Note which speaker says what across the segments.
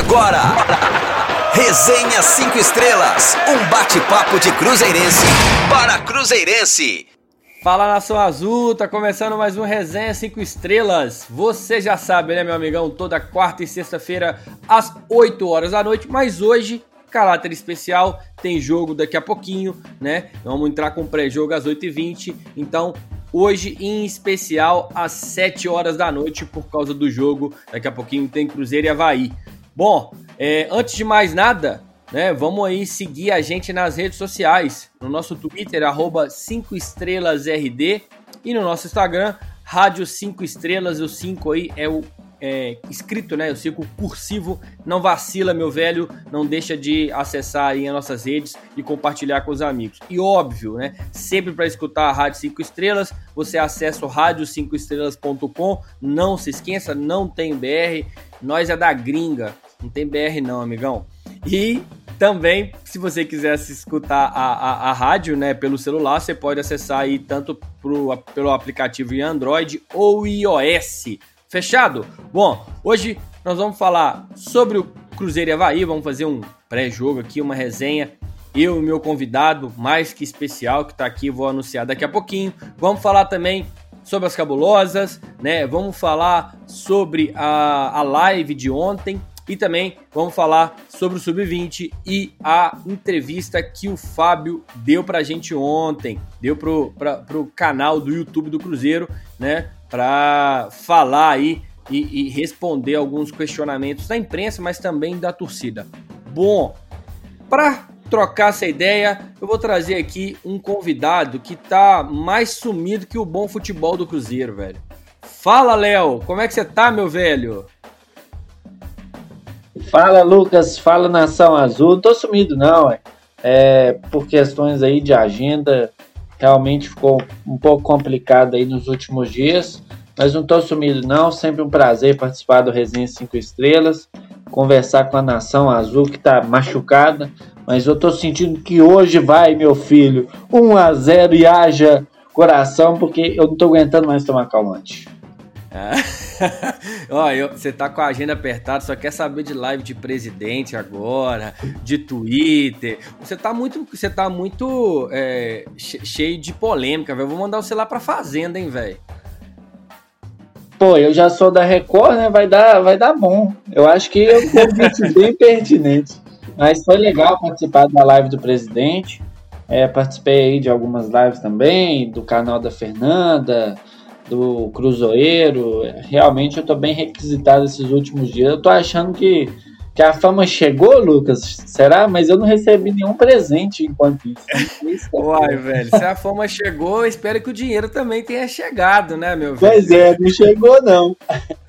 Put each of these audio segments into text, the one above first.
Speaker 1: Agora, Resenha 5 Estrelas, um bate-papo de Cruzeirense para Cruzeirense.
Speaker 2: Fala nação azul, tá começando mais um Resenha 5 Estrelas. Você já sabe, né, meu amigão? Toda quarta e sexta-feira às 8 horas da noite, mas hoje caráter especial, tem jogo daqui a pouquinho, né? Vamos entrar com pré-jogo às 8h20, então hoje em especial às 7 horas da noite por causa do jogo, daqui a pouquinho tem Cruzeiro e Havaí. Bom, é, antes de mais nada, né, vamos aí seguir a gente nas redes sociais, no nosso Twitter, arroba 5 estrelasRD e no nosso Instagram, Rádio 5 Estrelas, o 5 aí é o é, escrito, né? Eu sigo cursivo. Não vacila, meu velho. Não deixa de acessar aí as nossas redes e compartilhar com os amigos. E óbvio, né? Sempre para escutar a Rádio 5 Estrelas, você acessa o rádio5estrelas.com. Não se esqueça, não tem BR. Nós é da gringa. Não tem BR não, amigão. E também, se você quiser escutar a, a, a, rádio né, pelo celular, você pode acessar aí tanto pro, pelo aplicativo em Android ou iOS. Fechado? Bom, hoje nós vamos falar sobre o Cruzeiro e Havaí, vamos fazer um pré-jogo aqui, uma resenha. Eu e meu convidado, mais que especial, que está aqui, vou anunciar daqui a pouquinho. Vamos falar também sobre as cabulosas, né? Vamos falar sobre a, a live de ontem e também vamos falar sobre o Sub-20 e a entrevista que o Fábio deu pra gente ontem. Deu pro, pra, pro canal do YouTube do Cruzeiro, né? Para falar aí e, e responder alguns questionamentos da imprensa, mas também da torcida. Bom, para trocar essa ideia, eu vou trazer aqui um convidado que tá mais sumido que o bom futebol do Cruzeiro, velho. Fala, Léo, como é que você tá, meu velho?
Speaker 3: Fala, Lucas. Fala, Nação Azul. Tô sumido, não, é. é. Por questões aí de agenda, realmente ficou um pouco complicado aí nos últimos dias. Mas não tô sumido, não. Sempre um prazer participar do Resenha 5 Estrelas. Conversar com a Nação Azul, que tá machucada. Mas eu tô sentindo que hoje vai, meu filho. 1 a 0 e haja coração, porque eu não tô aguentando mais tomar calmante.
Speaker 2: É. Ó, você tá com a agenda apertada, só quer saber de live de presidente agora, de Twitter. Você tá muito, você tá muito é, cheio de polêmica, velho. Vou mandar você lá pra fazenda, hein, velho.
Speaker 3: Pô, eu já sou da Record, né? Vai dar, vai dar bom. Eu acho que eu convite bem pertinente. Mas foi legal participar da live do presidente. É, participei aí de algumas lives também, do canal da Fernanda, do Cruzeiro. Realmente eu tô bem requisitado esses últimos dias. Eu tô achando que, que a fama chegou, Lucas. Será? Mas eu não recebi nenhum presente enquanto isso. isso
Speaker 2: é Uai, velho, se a fama chegou, espero que o dinheiro também tenha chegado, né, meu
Speaker 3: velho? Pois é, não chegou não.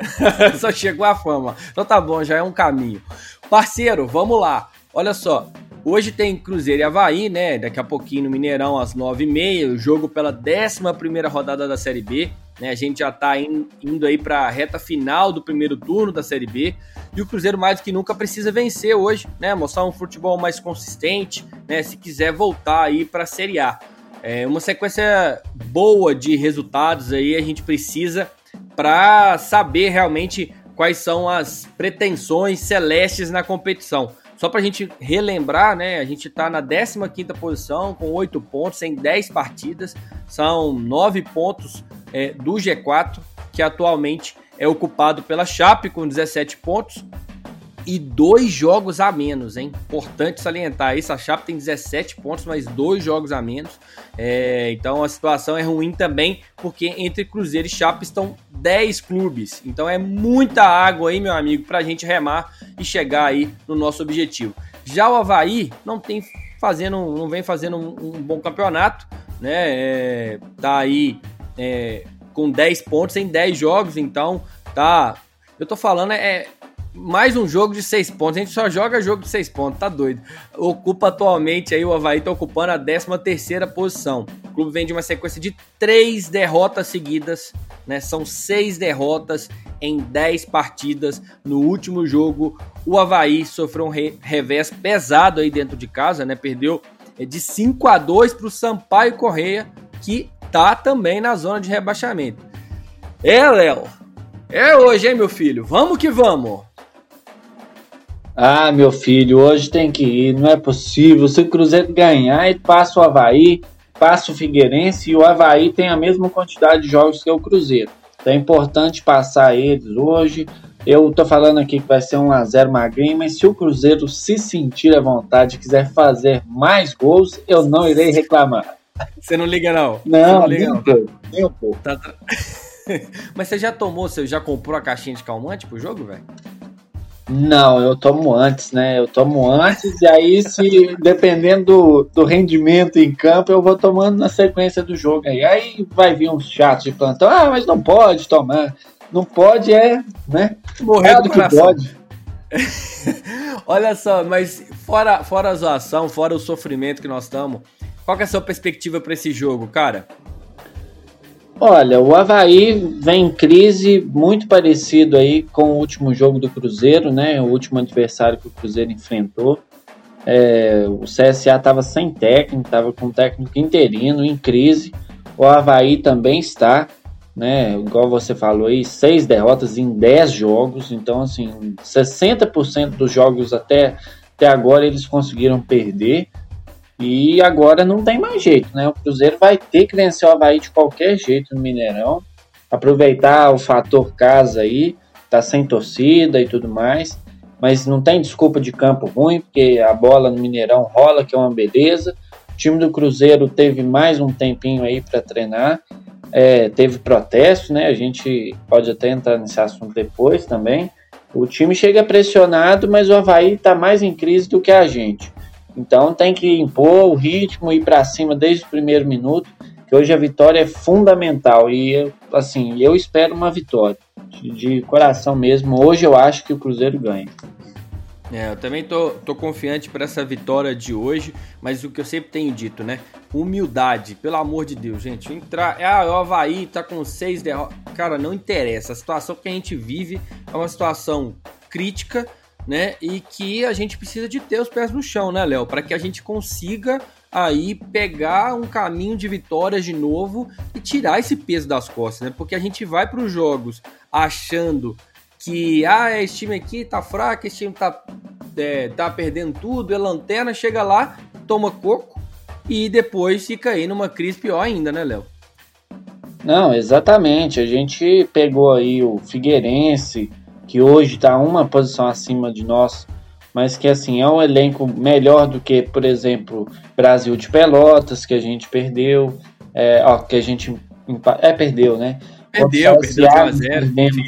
Speaker 2: Só chegou a fama. Então tá bom, já é um caminho. Parceiro, vamos lá. Olha só, Hoje tem Cruzeiro e Havaí, né? Daqui a pouquinho no Mineirão, às 9h30, o jogo pela 11 rodada da Série B. Né? A gente já está in, indo aí para a reta final do primeiro turno da Série B. E o Cruzeiro, mais do que nunca, precisa vencer hoje, né? Mostrar um futebol mais consistente, né? Se quiser voltar aí para a Série A. É uma sequência boa de resultados aí a gente precisa para saber realmente quais são as pretensões celestes na competição. Só para a gente relembrar, né? A gente está na 15 posição, com 8 pontos em 10 partidas. São 9 pontos é, do G4, que atualmente é ocupado pela Chape, com 17 pontos. E dois jogos a menos, hein? Importante salientar isso. A Chape tem 17 pontos, mas dois jogos a menos. É, então a situação é ruim também, porque entre Cruzeiro e Chape estão 10 clubes. Então é muita água aí, meu amigo, para a gente remar e chegar aí no nosso objetivo. Já o Havaí não tem fazendo, não vem fazendo um, um bom campeonato, né? É, tá aí é, com 10 pontos em 10 jogos, então tá. Eu tô falando é mais um jogo de 6 pontos. A gente só joga jogo de 6 pontos, tá doido. Ocupa atualmente aí o Havaí tá ocupando a 13 terceira posição. O clube vem de uma sequência de 3 derrotas seguidas, né? São 6 derrotas em 10 partidas. No último jogo, o Havaí sofreu um re revés pesado aí dentro de casa, né? Perdeu é, de 5 a 2 para o Sampaio Correia, que tá também na zona de rebaixamento. É, Léo. É hoje, hein, meu filho? Vamos que vamos!
Speaker 3: Ah, meu filho, hoje tem que ir, não é possível. Se o Cruzeiro ganhar, ele passa o Havaí, passa o Figueirense e o Havaí tem a mesma quantidade de jogos que o Cruzeiro. Então é importante passar eles hoje. Eu tô falando aqui que vai ser um a 0 magrinho, mas se o Cruzeiro se sentir à vontade e quiser fazer mais gols, eu não irei reclamar.
Speaker 2: Você não liga, não?
Speaker 3: Não,
Speaker 2: não liga,
Speaker 3: nem um pouco. Nem um pouco.
Speaker 2: Tá, tá. mas você já tomou, você já comprou a caixinha de calmante pro jogo, velho?
Speaker 3: Não, eu tomo antes, né? Eu tomo antes e aí, se dependendo do, do, rendimento em campo, eu vou tomando na sequência do jogo. Aí, aí vai vir uns chatos de plantão. Ah, mas não pode tomar. Não pode é, né?
Speaker 2: Morrer do que pode. Olha só, mas fora, fora a zoação, fora o sofrimento que nós estamos, qual é a sua perspectiva para esse jogo, cara?
Speaker 3: Olha, o Havaí vem em crise muito parecido aí com o último jogo do Cruzeiro, né? O último adversário que o Cruzeiro enfrentou. É, o CSA estava sem técnico, estava com um técnico interino, em crise. O Havaí também está, né? Igual você falou aí, seis derrotas em dez jogos. Então, assim, 60% dos jogos até, até agora eles conseguiram perder. E agora não tem mais jeito, né? O Cruzeiro vai ter que vencer o Havaí de qualquer jeito no Mineirão. Aproveitar o fator casa aí, tá sem torcida e tudo mais. Mas não tem desculpa de campo ruim, porque a bola no Mineirão rola, que é uma beleza. O time do Cruzeiro teve mais um tempinho aí para treinar. É, teve protesto, né? A gente pode até entrar nesse assunto depois também. O time chega pressionado, mas o Havaí está mais em crise do que a gente. Então tem que impor o ritmo, ir para cima desde o primeiro minuto, que hoje a vitória é fundamental e assim, eu espero uma vitória de, coração mesmo. Hoje eu acho que o Cruzeiro ganha.
Speaker 2: É, eu também tô, tô confiante para essa vitória de hoje, mas o que eu sempre tenho dito, né? Humildade, pelo amor de Deus, gente. Entrar. Ah, o Havaí tá com seis derrotas. Cara, não interessa. A situação que a gente vive é uma situação crítica né? E que a gente precisa de ter os pés no chão, né, Léo? Para que a gente consiga aí pegar um caminho de vitórias de novo e tirar esse peso das costas, né? Porque a gente vai para os jogos achando que ah, esse time aqui tá fraco, esse time tá, é, tá perdendo tudo, é lanterna, chega lá, toma coco e depois fica aí numa crise pior ainda, né, Léo?
Speaker 3: Não, exatamente. A gente pegou aí o Figueirense, que hoje está uma posição acima de nós, mas que assim é um elenco melhor do que, por exemplo, Brasil de Pelotas, que a gente perdeu, é, ó, que a gente é perdeu, né?
Speaker 2: Perdeu, perdeu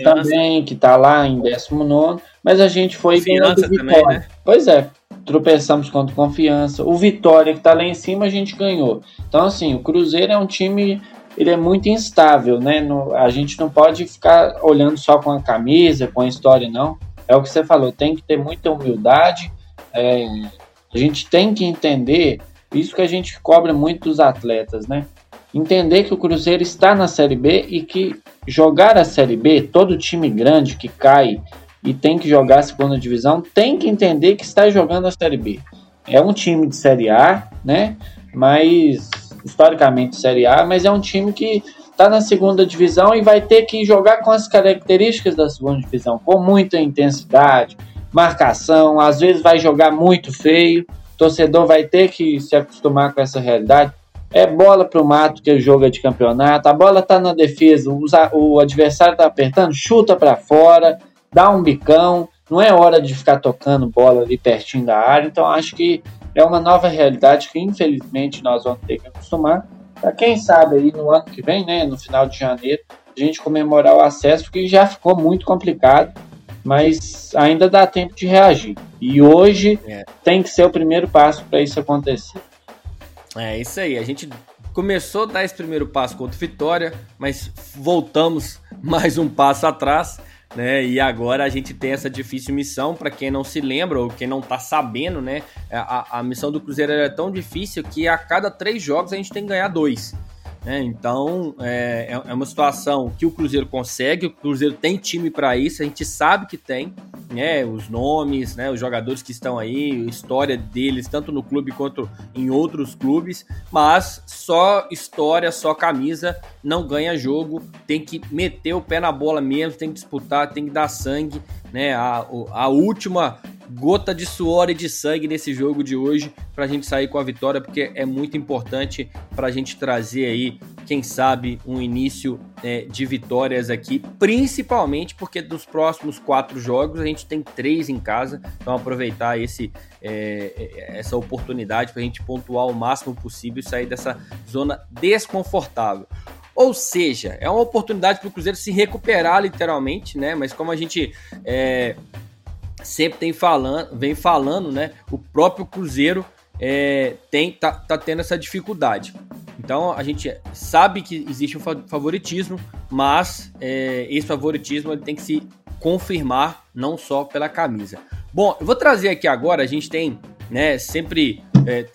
Speaker 3: também, que está lá em 19, mas a gente foi
Speaker 2: ganhando vitória. Também, né?
Speaker 3: Pois é, tropeçamos contra confiança. O Vitória, que está lá em cima, a gente ganhou. Então, assim, o Cruzeiro é um time ele é muito instável, né? No, a gente não pode ficar olhando só com a camisa, com a história, não. É o que você falou, tem que ter muita humildade. É, a gente tem que entender isso que a gente cobra muito dos atletas, né? Entender que o Cruzeiro está na Série B e que jogar a Série B, todo time grande que cai e tem que jogar a segunda divisão, tem que entender que está jogando a Série B. É um time de Série A, né? Mas historicamente Série A, mas é um time que está na segunda divisão e vai ter que jogar com as características da segunda divisão, com muita intensidade, marcação, às vezes vai jogar muito feio, o torcedor vai ter que se acostumar com essa realidade. É bola para o mato que é jogo de campeonato, a bola está na defesa, o adversário está apertando, chuta para fora, dá um bicão, não é hora de ficar tocando bola ali pertinho da área, então acho que é uma nova realidade que infelizmente nós vamos ter que acostumar. Para quem sabe aí no ano que vem, né, no final de janeiro, a gente comemorar o acesso, porque já ficou muito complicado, mas ainda dá tempo de reagir. E hoje é. tem que ser o primeiro passo para isso acontecer.
Speaker 2: É isso aí. A gente começou a dar esse primeiro passo contra o Vitória, mas voltamos mais um passo atrás né? E agora a gente tem essa difícil missão, para quem não se lembra ou quem não tá sabendo, né? A, a missão do Cruzeiro é tão difícil que a cada três jogos a gente tem que ganhar dois. Né? Então é, é, é uma situação que o Cruzeiro consegue, o Cruzeiro tem time para isso, a gente sabe que tem, né? Os nomes, né? Os jogadores que estão aí, a história deles, tanto no clube quanto em outros clubes, mas só história, só camisa não ganha jogo, tem que meter o pé na bola mesmo, tem que disputar, tem que dar sangue, né? A, a última gota de suor e de sangue nesse jogo de hoje para a gente sair com a vitória, porque é muito importante para a gente trazer aí, quem sabe, um início é, de vitórias aqui, principalmente porque dos próximos quatro jogos a gente tem três em casa, então aproveitar esse, é, é essa oportunidade para a gente pontuar o máximo possível e sair dessa zona desconfortável. Ou seja, é uma oportunidade para o Cruzeiro se recuperar literalmente, né? Mas como a gente é, sempre tem falando, vem falando, né? O próprio Cruzeiro é, tem tá, tá tendo essa dificuldade. Então a gente sabe que existe um favoritismo, mas é, esse favoritismo ele tem que se confirmar não só pela camisa. Bom, eu vou trazer aqui agora, a gente tem, né, sempre é,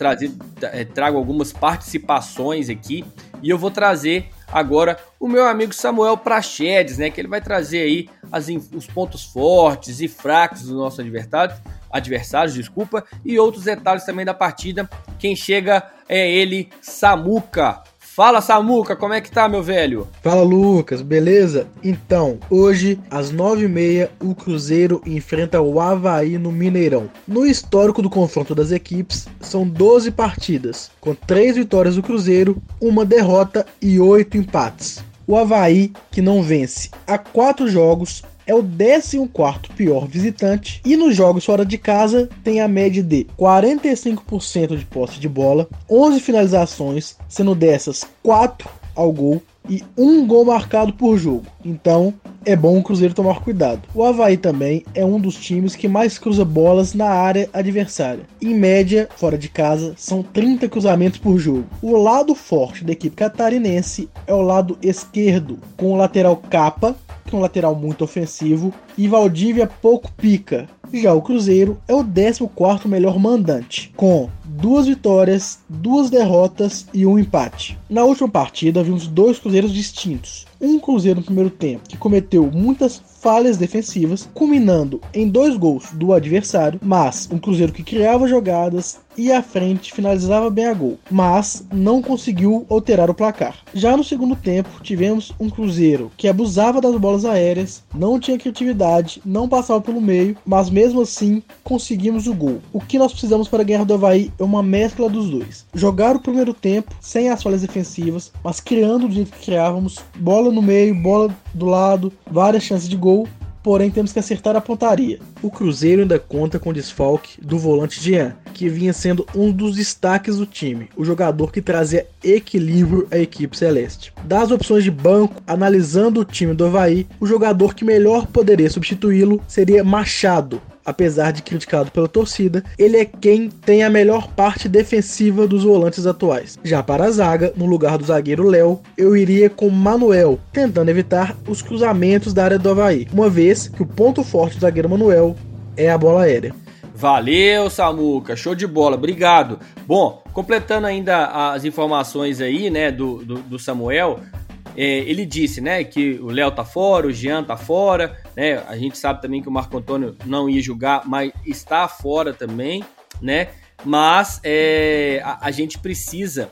Speaker 2: é, trago algumas participações aqui e eu vou trazer agora o meu amigo Samuel Prachedes, né? Que ele vai trazer aí as, os pontos fortes e fracos do nosso adversário, adversários, desculpa, e outros detalhes também da partida. Quem chega é ele, Samuca. Fala Samuca, como é que tá, meu velho?
Speaker 4: Fala Lucas, beleza? Então, hoje, às 9h30, o Cruzeiro enfrenta o Havaí no Mineirão. No histórico do confronto das equipes, são 12 partidas, com 3 vitórias do Cruzeiro, uma derrota e 8 empates. O Havaí, que não vence há 4 jogos, é o 14 pior visitante e nos jogos fora de casa tem a média de 45% de posse de bola, 11 finalizações, sendo dessas 4 ao gol e um gol marcado por jogo. Então, é bom o Cruzeiro tomar cuidado. O Havaí também é um dos times que mais cruza bolas na área adversária. Em média, fora de casa, são 30 cruzamentos por jogo. O lado forte da equipe catarinense é o lado esquerdo, com o lateral capa, que é um lateral muito ofensivo, e Valdívia pouco pica. Já o Cruzeiro é o 14 melhor mandante, com duas vitórias, duas derrotas e um empate. Na última partida, vimos dois Cruzeiros distintos. Um Cruzeiro no primeiro tempo que cometeu muitas falhas defensivas, culminando em dois gols do adversário, mas um Cruzeiro que criava jogadas e à frente finalizava bem a gol, mas não conseguiu alterar o placar. Já no segundo tempo, tivemos um Cruzeiro que abusava das bolas aéreas, não tinha criatividade, não passava pelo meio, mas mesmo assim conseguimos o gol. O que nós precisamos para ganhar do Havaí é uma mescla dos dois. Jogar o primeiro tempo sem as falhas defensivas, mas criando do jeito que criávamos, bola no meio, bola do lado, várias chances de gol porém temos que acertar a pontaria. O Cruzeiro ainda conta com o desfalque do volante Jean, que vinha sendo um dos destaques do time, o jogador que trazia equilíbrio à equipe celeste. Das opções de banco, analisando o time do Havaí, o jogador que melhor poderia substituí-lo seria Machado, apesar de criticado pela torcida, ele é quem tem a melhor parte defensiva dos volantes atuais. Já para a zaga, no lugar do zagueiro Léo, eu iria com Manuel, tentando evitar os cruzamentos da área do Havaí, uma vez que o ponto forte do zagueiro Manuel é a bola aérea.
Speaker 2: Valeu, Samuca, show de bola, obrigado. Bom, completando ainda as informações aí, né, do, do, do Samuel, ele disse, né, que o Léo tá fora, o Jean tá fora, né? A gente sabe também que o Marco Antônio não ia jogar, mas está fora também, né? Mas é, a, a, gente precisa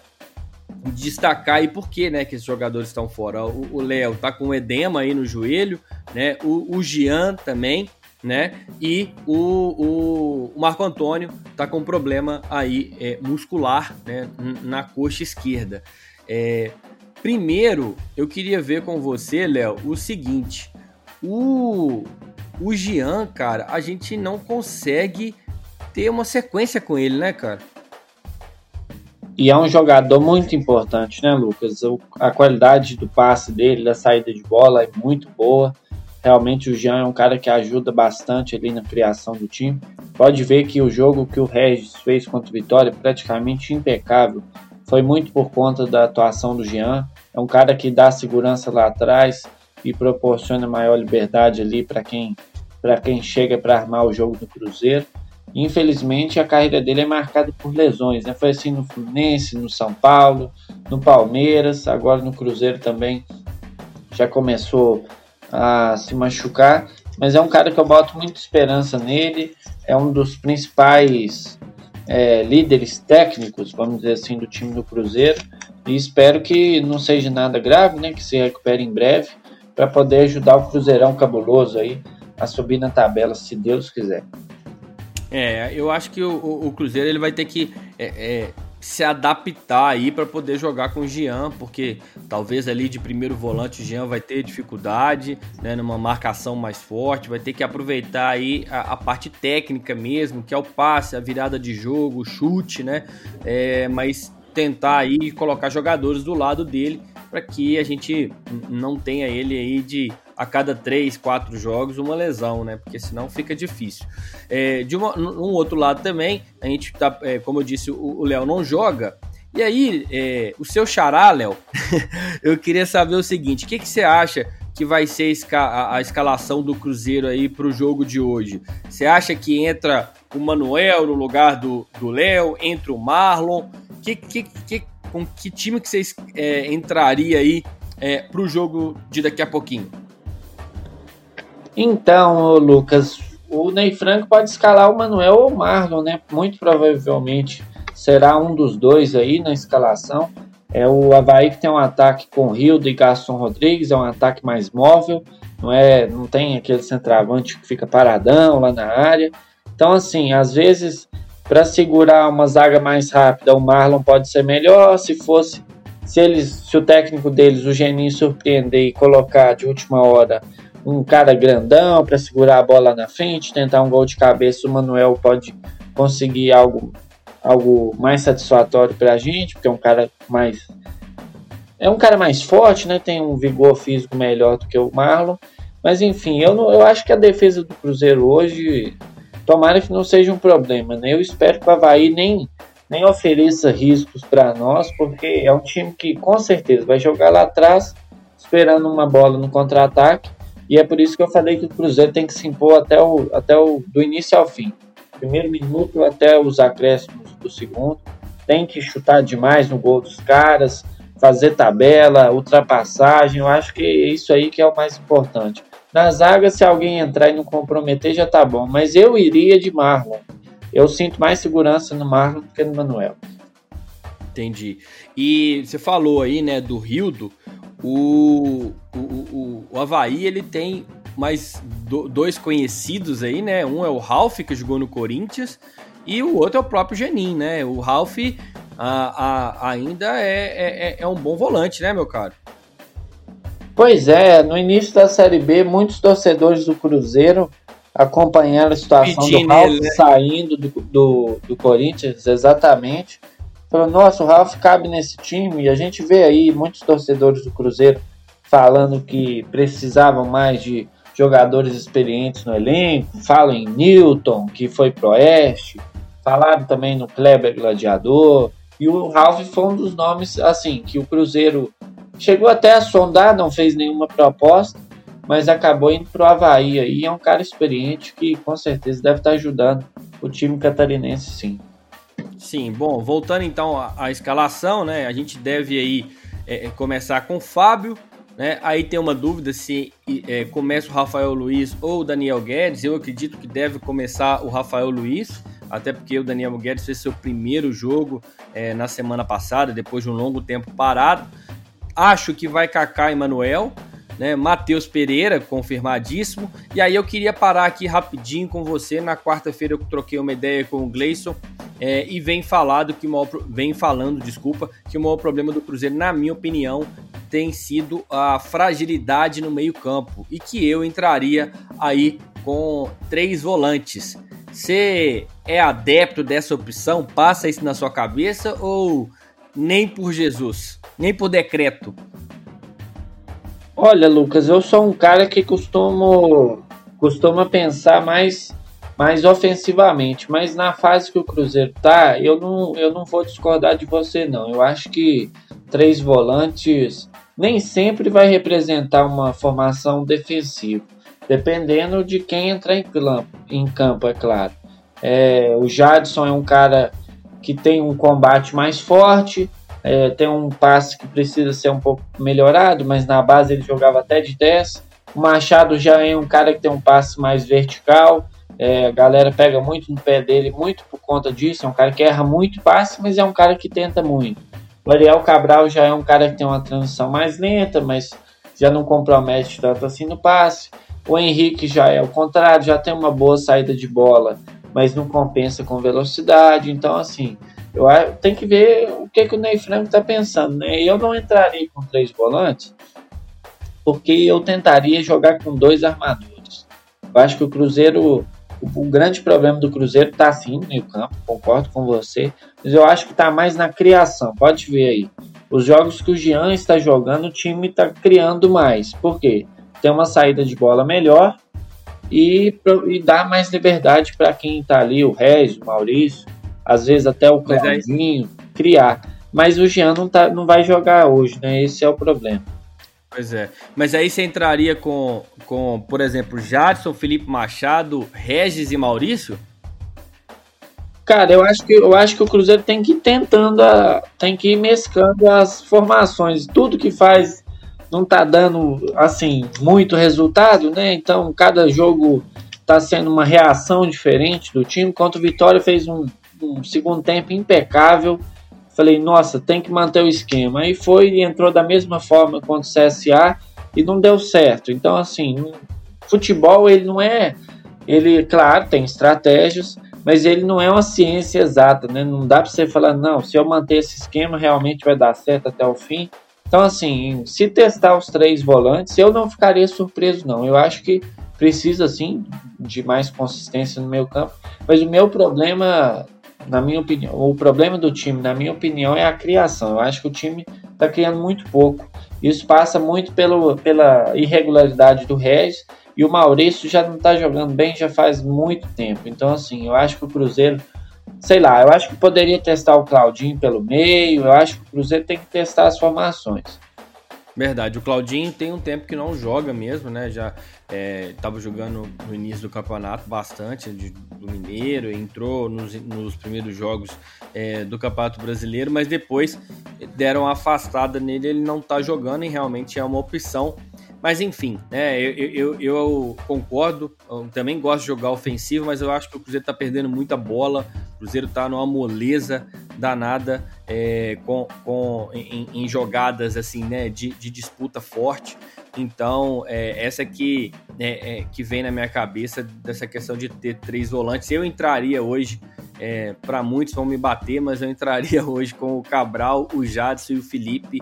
Speaker 2: destacar aí por que, né, que esses jogadores estão fora. O Léo tá com edema aí no joelho, né? O, o Jean também, né? E o, o, o, Marco Antônio tá com problema aí é, muscular, né, na coxa esquerda. É, Primeiro, eu queria ver com você, Léo, o seguinte: o, o Jean, cara, a gente não consegue ter uma sequência com ele, né, cara?
Speaker 3: E é um jogador muito importante, né, Lucas? A qualidade do passe dele, da saída de bola é muito boa. Realmente o Jean é um cara que ajuda bastante ali na criação do time. Pode ver que o jogo que o Regis fez contra o Vitória é praticamente impecável foi muito por conta da atuação do Jean. É um cara que dá segurança lá atrás e proporciona maior liberdade ali para quem para quem chega para armar o jogo do Cruzeiro. Infelizmente, a carreira dele é marcada por lesões. Né? Foi assim no Fluminense, no São Paulo, no Palmeiras, agora no Cruzeiro também já começou a se machucar. Mas é um cara que eu boto muita esperança nele. É um dos principais é, líderes técnicos, vamos dizer assim, do time do Cruzeiro. E espero que não seja nada grave, né? Que se recupere em breve para poder ajudar o Cruzeirão cabuloso aí a subir na tabela, se Deus quiser.
Speaker 2: É, eu acho que o, o Cruzeiro ele vai ter que é, é, se adaptar aí para poder jogar com o Jean, porque talvez ali de primeiro volante o Jean vai ter dificuldade, né, numa marcação mais forte, vai ter que aproveitar aí a, a parte técnica mesmo, que é o passe, a virada de jogo, o chute, né, é, mas tentar aí colocar jogadores do lado dele para que a gente não tenha ele aí de a cada três, quatro jogos uma lesão, né? Porque senão fica difícil. É, de uma, um outro lado também, a gente tá, é, como eu disse, o Léo não joga. E aí, é, o seu xará, Léo, eu queria saber o seguinte: o que, que você acha que vai ser a, escalação do Cruzeiro aí para o jogo de hoje? Você acha que entra o Manuel no lugar do Léo, entra o Marlon? Que, que, que, com que time que vocês é, entraria aí é, para o jogo de daqui a pouquinho?
Speaker 3: Então, Lucas, o Ney Franco pode escalar o Manuel ou o Marlon, né? Muito provavelmente será um dos dois aí na escalação. É o Havaí que tem um ataque com Rildo e Gaston Rodrigues, é um ataque mais móvel, não é, não tem aquele centroavante que fica paradão lá na área. Então, assim, às vezes para segurar uma zaga mais rápida, o Marlon pode ser melhor. Se fosse, se eles, se o técnico deles, o Geninho, surpreender e colocar de última hora um cara grandão para segurar a bola na frente, tentar um gol de cabeça, o Manuel pode conseguir algo, algo mais satisfatório para a gente, porque é um cara mais é um cara mais forte, né? Tem um vigor físico melhor do que o Marlon. Mas enfim, eu, não, eu acho que a defesa do Cruzeiro hoje, tomara que não seja um problema, né? Eu espero que o Havaí nem, nem ofereça riscos para nós, porque é um time que com certeza vai jogar lá atrás, esperando uma bola no contra-ataque e é por isso que eu falei que o Cruzeiro tem que se impor até o, até o do início ao fim. Primeiro minuto até os acréscimos do segundo. Tem que chutar demais no gol dos caras, fazer tabela, ultrapassagem. Eu acho que isso aí que é o mais importante. Na zaga, se alguém entrar e não comprometer, já tá bom. Mas eu iria de Marlon. Eu sinto mais segurança no Marlon do que no Manuel.
Speaker 2: Entendi. E você falou aí, né, do Rildo. O, o, o, o Havaí ele tem mais do, dois conhecidos aí, né? Um é o Ralph, que jogou no Corinthians, e o outro é o próprio Genin, né? O Ralph a, a, ainda é, é, é um bom volante, né, meu caro?
Speaker 3: Pois é, no início da Série B, muitos torcedores do Cruzeiro acompanharam a situação Pedindo do Ralph ele, né? saindo do, do, do Corinthians, exatamente. Falou, nossa, o Ralf cabe nesse time. E a gente vê aí muitos torcedores do Cruzeiro falando que precisavam mais de jogadores experientes no elenco. Falam em Newton, que foi pro Oeste. Falaram também no Kleber Gladiador. E o Ralf foi um dos nomes, assim, que o Cruzeiro chegou até a sondar, não fez nenhuma proposta, mas acabou indo pro Havaí. E é um cara experiente que com certeza deve estar ajudando o time catarinense, sim.
Speaker 2: Sim, bom, voltando então à, à escalação, né? A gente deve aí é, é, começar com o Fábio, né? Aí tem uma dúvida se é, começa o Rafael Luiz ou o Daniel Guedes. Eu acredito que deve começar o Rafael Luiz, até porque o Daniel Guedes fez seu primeiro jogo é, na semana passada, depois de um longo tempo parado. Acho que vai Kaká e Manuel né? Matheus Pereira, confirmadíssimo. E aí eu queria parar aqui rapidinho com você. Na quarta-feira eu troquei uma ideia com o Gleison é, e vem falado que maior, vem falando, desculpa, que o maior problema do Cruzeiro, na minha opinião, tem sido a fragilidade no meio-campo e que eu entraria aí com três volantes. Você é adepto dessa opção? Passa isso na sua cabeça ou nem por Jesus, nem por decreto?
Speaker 3: Olha, Lucas, eu sou um cara que costumo costuma pensar mais mais ofensivamente, mas na fase que o Cruzeiro tá, eu não, eu não vou discordar de você não. Eu acho que três volantes nem sempre vai representar uma formação defensiva, dependendo de quem entrar em campo, em campo é claro. É, o Jadson é um cara que tem um combate mais forte, é, tem um passe que precisa ser um pouco melhorado, mas na base ele jogava até de 10. O Machado já é um cara que tem um passe mais vertical. É, a galera pega muito no pé dele, muito por conta disso. É um cara que erra muito passe, mas é um cara que tenta muito. O Ariel Cabral já é um cara que tem uma transição mais lenta, mas já não compromete tanto assim no passe. O Henrique já é o contrário, já tem uma boa saída de bola, mas não compensa com velocidade. Então, assim, eu tem que ver o que, que o Ney Franco está pensando, né? Eu não entraria com três volantes, porque eu tentaria jogar com dois armadores. Eu acho que o Cruzeiro, o, o grande problema do Cruzeiro está assim no meio campo, concordo com você, mas eu acho que está mais na criação. Pode ver aí. Os jogos que o Jean está jogando, o time está criando mais. Por quê? Tem uma saída de bola melhor e, e dá mais liberdade para quem está ali, o Regis, o Maurício, às vezes até o Claudinho, criar. Mas o Jean não, tá, não vai jogar hoje, né? Esse é o problema.
Speaker 2: Pois é. Mas aí você entraria com, com por exemplo, Jadson, Felipe Machado, Regis e Maurício?
Speaker 3: Cara, eu acho que eu acho que o Cruzeiro tem que ir tentando, a, tem que ir mesclando as formações. Tudo que faz não tá dando assim muito resultado, né? Então cada jogo tá sendo uma reação diferente do time. Contra o Vitória fez um, um segundo tempo impecável. Falei, nossa, tem que manter o esquema. Aí foi e entrou da mesma forma contra o CSA e não deu certo. Então assim, futebol ele não é, ele claro tem estratégias, mas ele não é uma ciência exata, né? Não dá para você falar, não, se eu manter esse esquema realmente vai dar certo até o fim. Então, assim, se testar os três volantes, eu não ficaria surpreso, não. Eu acho que precisa, sim, de mais consistência no meio campo. Mas o meu problema, na minha opinião, o problema do time, na minha opinião, é a criação. Eu acho que o time está criando muito pouco. Isso passa muito pelo, pela irregularidade do Regis e o Maurício já não está jogando bem já faz muito tempo. Então, assim, eu acho que o Cruzeiro, sei lá, eu acho que poderia testar o Claudinho pelo meio. Eu acho que o Cruzeiro tem que testar as formações.
Speaker 2: Verdade, o Claudinho tem um tempo que não joga mesmo, né? Já estava é, jogando no início do campeonato bastante, de, do Mineiro, entrou nos, nos primeiros jogos é, do Campeonato Brasileiro, mas depois deram uma afastada nele, ele não está jogando e realmente é uma opção mas enfim, né, eu, eu, eu concordo, eu também gosto de jogar ofensivo, mas eu acho que o Cruzeiro está perdendo muita bola, o Cruzeiro está numa moleza danada é, com, com, em, em, jogadas assim, né, de, de disputa forte. Então, é, essa é, é, que vem na minha cabeça dessa questão de ter três volantes. Eu entraria hoje, é, para muitos vão me bater, mas eu entraria hoje com o Cabral, o Jadson e o Felipe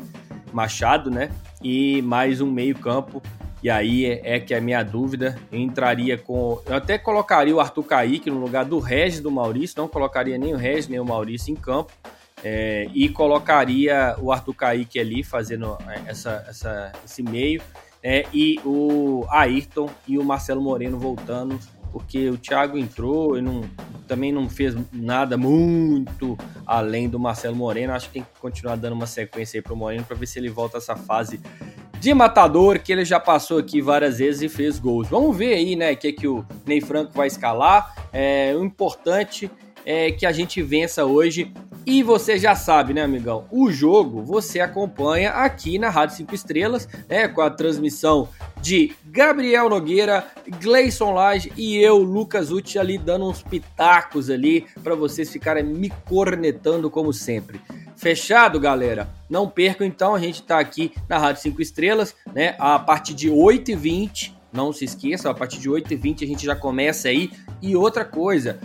Speaker 2: Machado, né? E mais um meio-campo. E aí é, é, que a minha dúvida. Entraria com. Eu até colocaria o Arthur Kaique no lugar do Regis do Maurício, não colocaria nem o Regis nem o Maurício em campo. É, e colocaria o Arthur Kaique ali fazendo é, essa, essa, esse meio. É, e o Ayrton e o Marcelo Moreno voltando porque o Thiago entrou e não, também não fez nada muito além do Marcelo Moreno. Acho que tem que continuar dando uma sequência aí pro Moreno para ver se ele volta essa fase de matador que ele já passou aqui várias vezes e fez gols. Vamos ver aí, né, o que, que o Ney Franco vai escalar. É, o importante é que a gente vença hoje. E você já sabe, né, amigão? O jogo você acompanha aqui na Rádio 5 Estrelas, né, com a transmissão de Gabriel Nogueira, Gleison Lage e eu, Lucas Uti, ali dando uns pitacos ali para vocês ficarem me cornetando como sempre. Fechado, galera? Não percam então, a gente tá aqui na Rádio 5 Estrelas, né, a partir de 8h20. Não se esqueça, a partir de 8h20 a gente já começa aí. E outra coisa,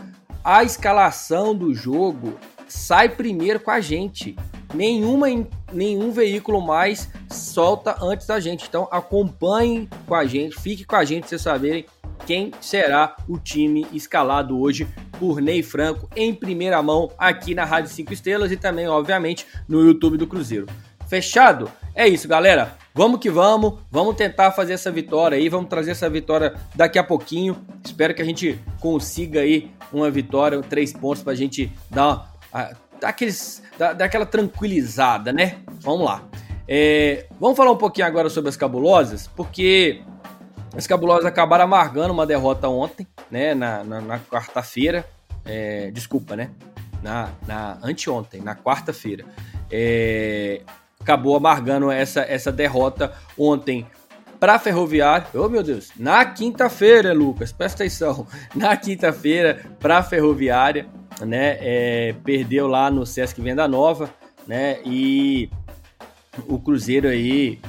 Speaker 2: a escalação do jogo sai primeiro com a gente. Nenhuma, nenhum veículo mais solta antes da gente. Então acompanhem com a gente, fique com a gente para vocês saberem quem será o time escalado hoje por Ney Franco em primeira mão aqui na Rádio 5 Estrelas e também, obviamente, no YouTube do Cruzeiro. Fechado? É isso, galera. Vamos que vamos, vamos tentar fazer essa vitória aí, vamos trazer essa vitória daqui a pouquinho. Espero que a gente consiga aí uma vitória, três pontos para a gente dar, dar, aqueles, dar, dar, aquela tranquilizada, né? Vamos lá. É, vamos falar um pouquinho agora sobre as cabulosas, porque as cabulosas acabaram amargando uma derrota ontem, né? Na, na, na quarta-feira. É, desculpa, né? Na, na anteontem, na quarta-feira. É, acabou amargando essa, essa derrota ontem para Ferroviária. Oh, meu Deus! Na quinta-feira, Lucas, presta atenção. Na quinta-feira, para Ferroviária, né? É, perdeu lá no Sesc Venda Nova, né? E o Cruzeiro aí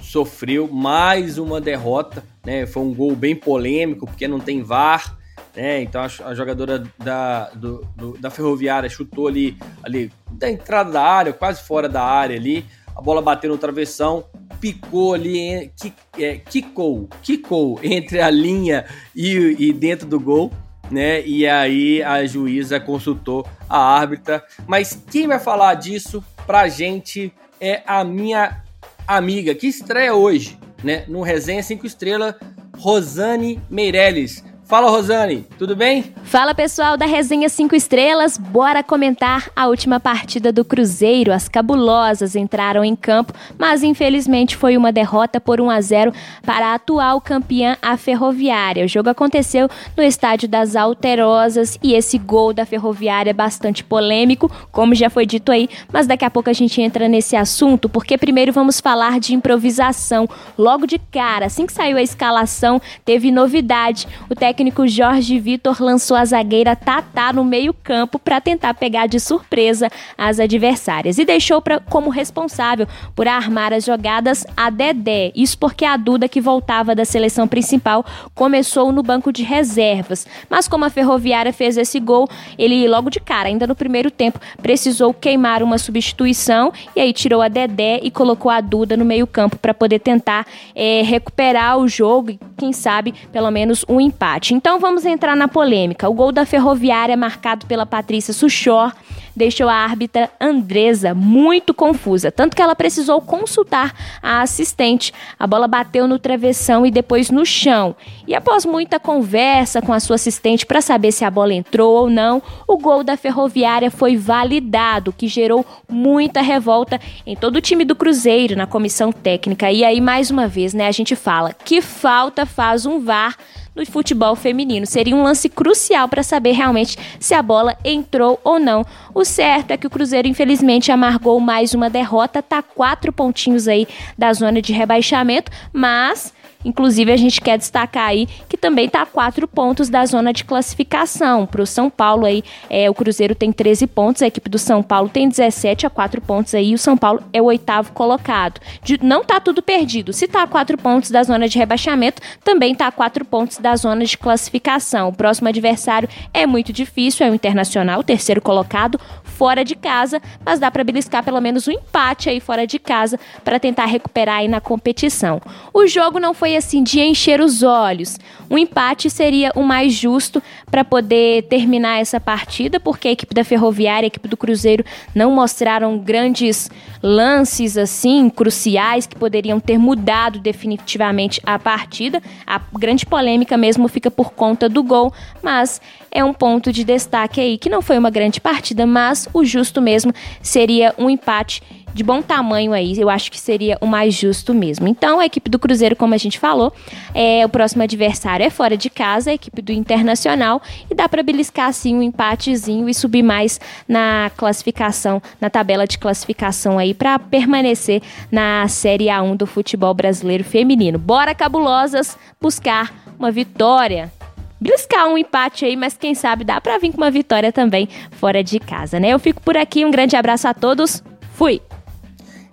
Speaker 2: sofreu mais uma derrota, né? Foi um gol bem polêmico, porque não tem VAR. né? Então a, a jogadora da, do, do, da Ferroviária chutou ali, ali da entrada da área, quase fora da área ali. A bola bateu no travessão, picou ali, é, quicou, quicou entre a linha e, e dentro do gol. Né? E aí a juíza consultou a árbitra. Mas quem vai falar disso pra gente é a minha amiga que estreia hoje, né? No Resenha 5 Estrelas, Rosane Meirelles. Fala, Rosane, tudo bem?
Speaker 5: Fala, pessoal da Resenha 5 Estrelas. Bora comentar a última partida do Cruzeiro. As cabulosas entraram em campo, mas infelizmente foi uma derrota por 1 a 0 para a atual campeã, a Ferroviária. O jogo aconteceu no estádio das Alterosas e esse gol da Ferroviária é bastante polêmico, como já foi dito aí, mas daqui a pouco a gente entra nesse assunto, porque primeiro vamos falar de improvisação. Logo de cara, assim que saiu a escalação, teve novidade. O técnico técnico Jorge Vitor lançou a zagueira Tatá no meio-campo para tentar pegar de surpresa as adversárias e deixou pra, como responsável por armar as jogadas a Dedé. Isso porque a Duda, que voltava da seleção principal, começou no banco de reservas. Mas como a Ferroviária fez esse gol, ele logo de cara, ainda no primeiro tempo, precisou queimar uma substituição e aí tirou a Dedé e colocou a Duda no meio-campo para poder tentar é, recuperar o jogo e, quem sabe, pelo menos um empate Então vamos entrar na polêmica. O gol da Ferroviária, marcado pela Patrícia Suchor, deixou a árbitra Andresa muito confusa, tanto que ela precisou consultar a assistente. A bola bateu no travessão e depois no chão. E após muita conversa com a sua assistente para saber se a bola entrou ou não, o gol da Ferroviária foi validado, que gerou muita revolta em todo o time do Cruzeiro, na comissão técnica. E aí mais uma vez, né, a gente fala que falta faz um VAR no futebol feminino. Seria um lance crucial para saber realmente se a bola entrou ou não. O certo é que o Cruzeiro, infelizmente, amargou mais uma derrota, tá quatro pontinhos aí da zona de rebaixamento, mas Inclusive, a gente quer destacar aí que também está a quatro pontos da zona de classificação. Para o São Paulo aí, é, o Cruzeiro tem 13 pontos, a equipe do São Paulo tem 17 a quatro pontos aí, e o São Paulo é o oitavo colocado. De, não está tudo perdido. Se está a quatro pontos da zona de rebaixamento, também está a quatro pontos da zona de classificação. O próximo adversário é muito difícil, é o Internacional, terceiro colocado, fora de casa, mas dá para beliscar pelo menos um empate aí fora de casa para tentar recuperar aí na competição. O jogo não foi assim de encher os olhos. Um empate seria o mais justo para poder terminar essa partida, porque a equipe da Ferroviária e a equipe do Cruzeiro não mostraram grandes lances assim cruciais que poderiam ter mudado definitivamente a partida. A grande polêmica mesmo fica por conta do gol, mas é um ponto de destaque aí que não foi uma grande partida, mas o justo mesmo seria um empate de bom tamanho aí, eu acho que seria o mais justo mesmo. Então, a equipe do Cruzeiro, como a gente falou, é, o próximo adversário é fora de casa, a equipe do Internacional, e dá para beliscar assim um empatezinho e subir mais na classificação, na tabela de classificação aí para permanecer na Série A1 do futebol brasileiro feminino. Bora cabulosas buscar uma vitória beliscar um empate aí, mas quem sabe dá para vir com uma vitória também fora de casa, né? Eu fico por aqui, um grande abraço a todos. Fui.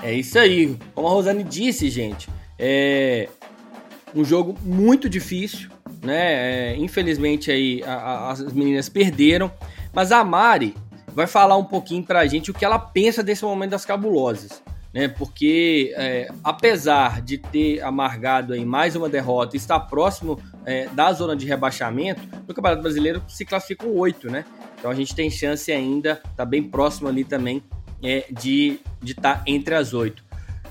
Speaker 2: É isso aí. Como a Rosane disse, gente, é um jogo muito difícil, né? É, infelizmente aí a, a, as meninas perderam, mas a Mari vai falar um pouquinho pra gente o que ela pensa desse momento das cabulosas né? Porque é, apesar de ter amargado aí mais uma derrota, está próximo é, da zona de rebaixamento, no Campeonato Brasileiro se classificam oito, né? Então a gente tem chance ainda, tá bem próximo ali também é, de estar tá entre as oito.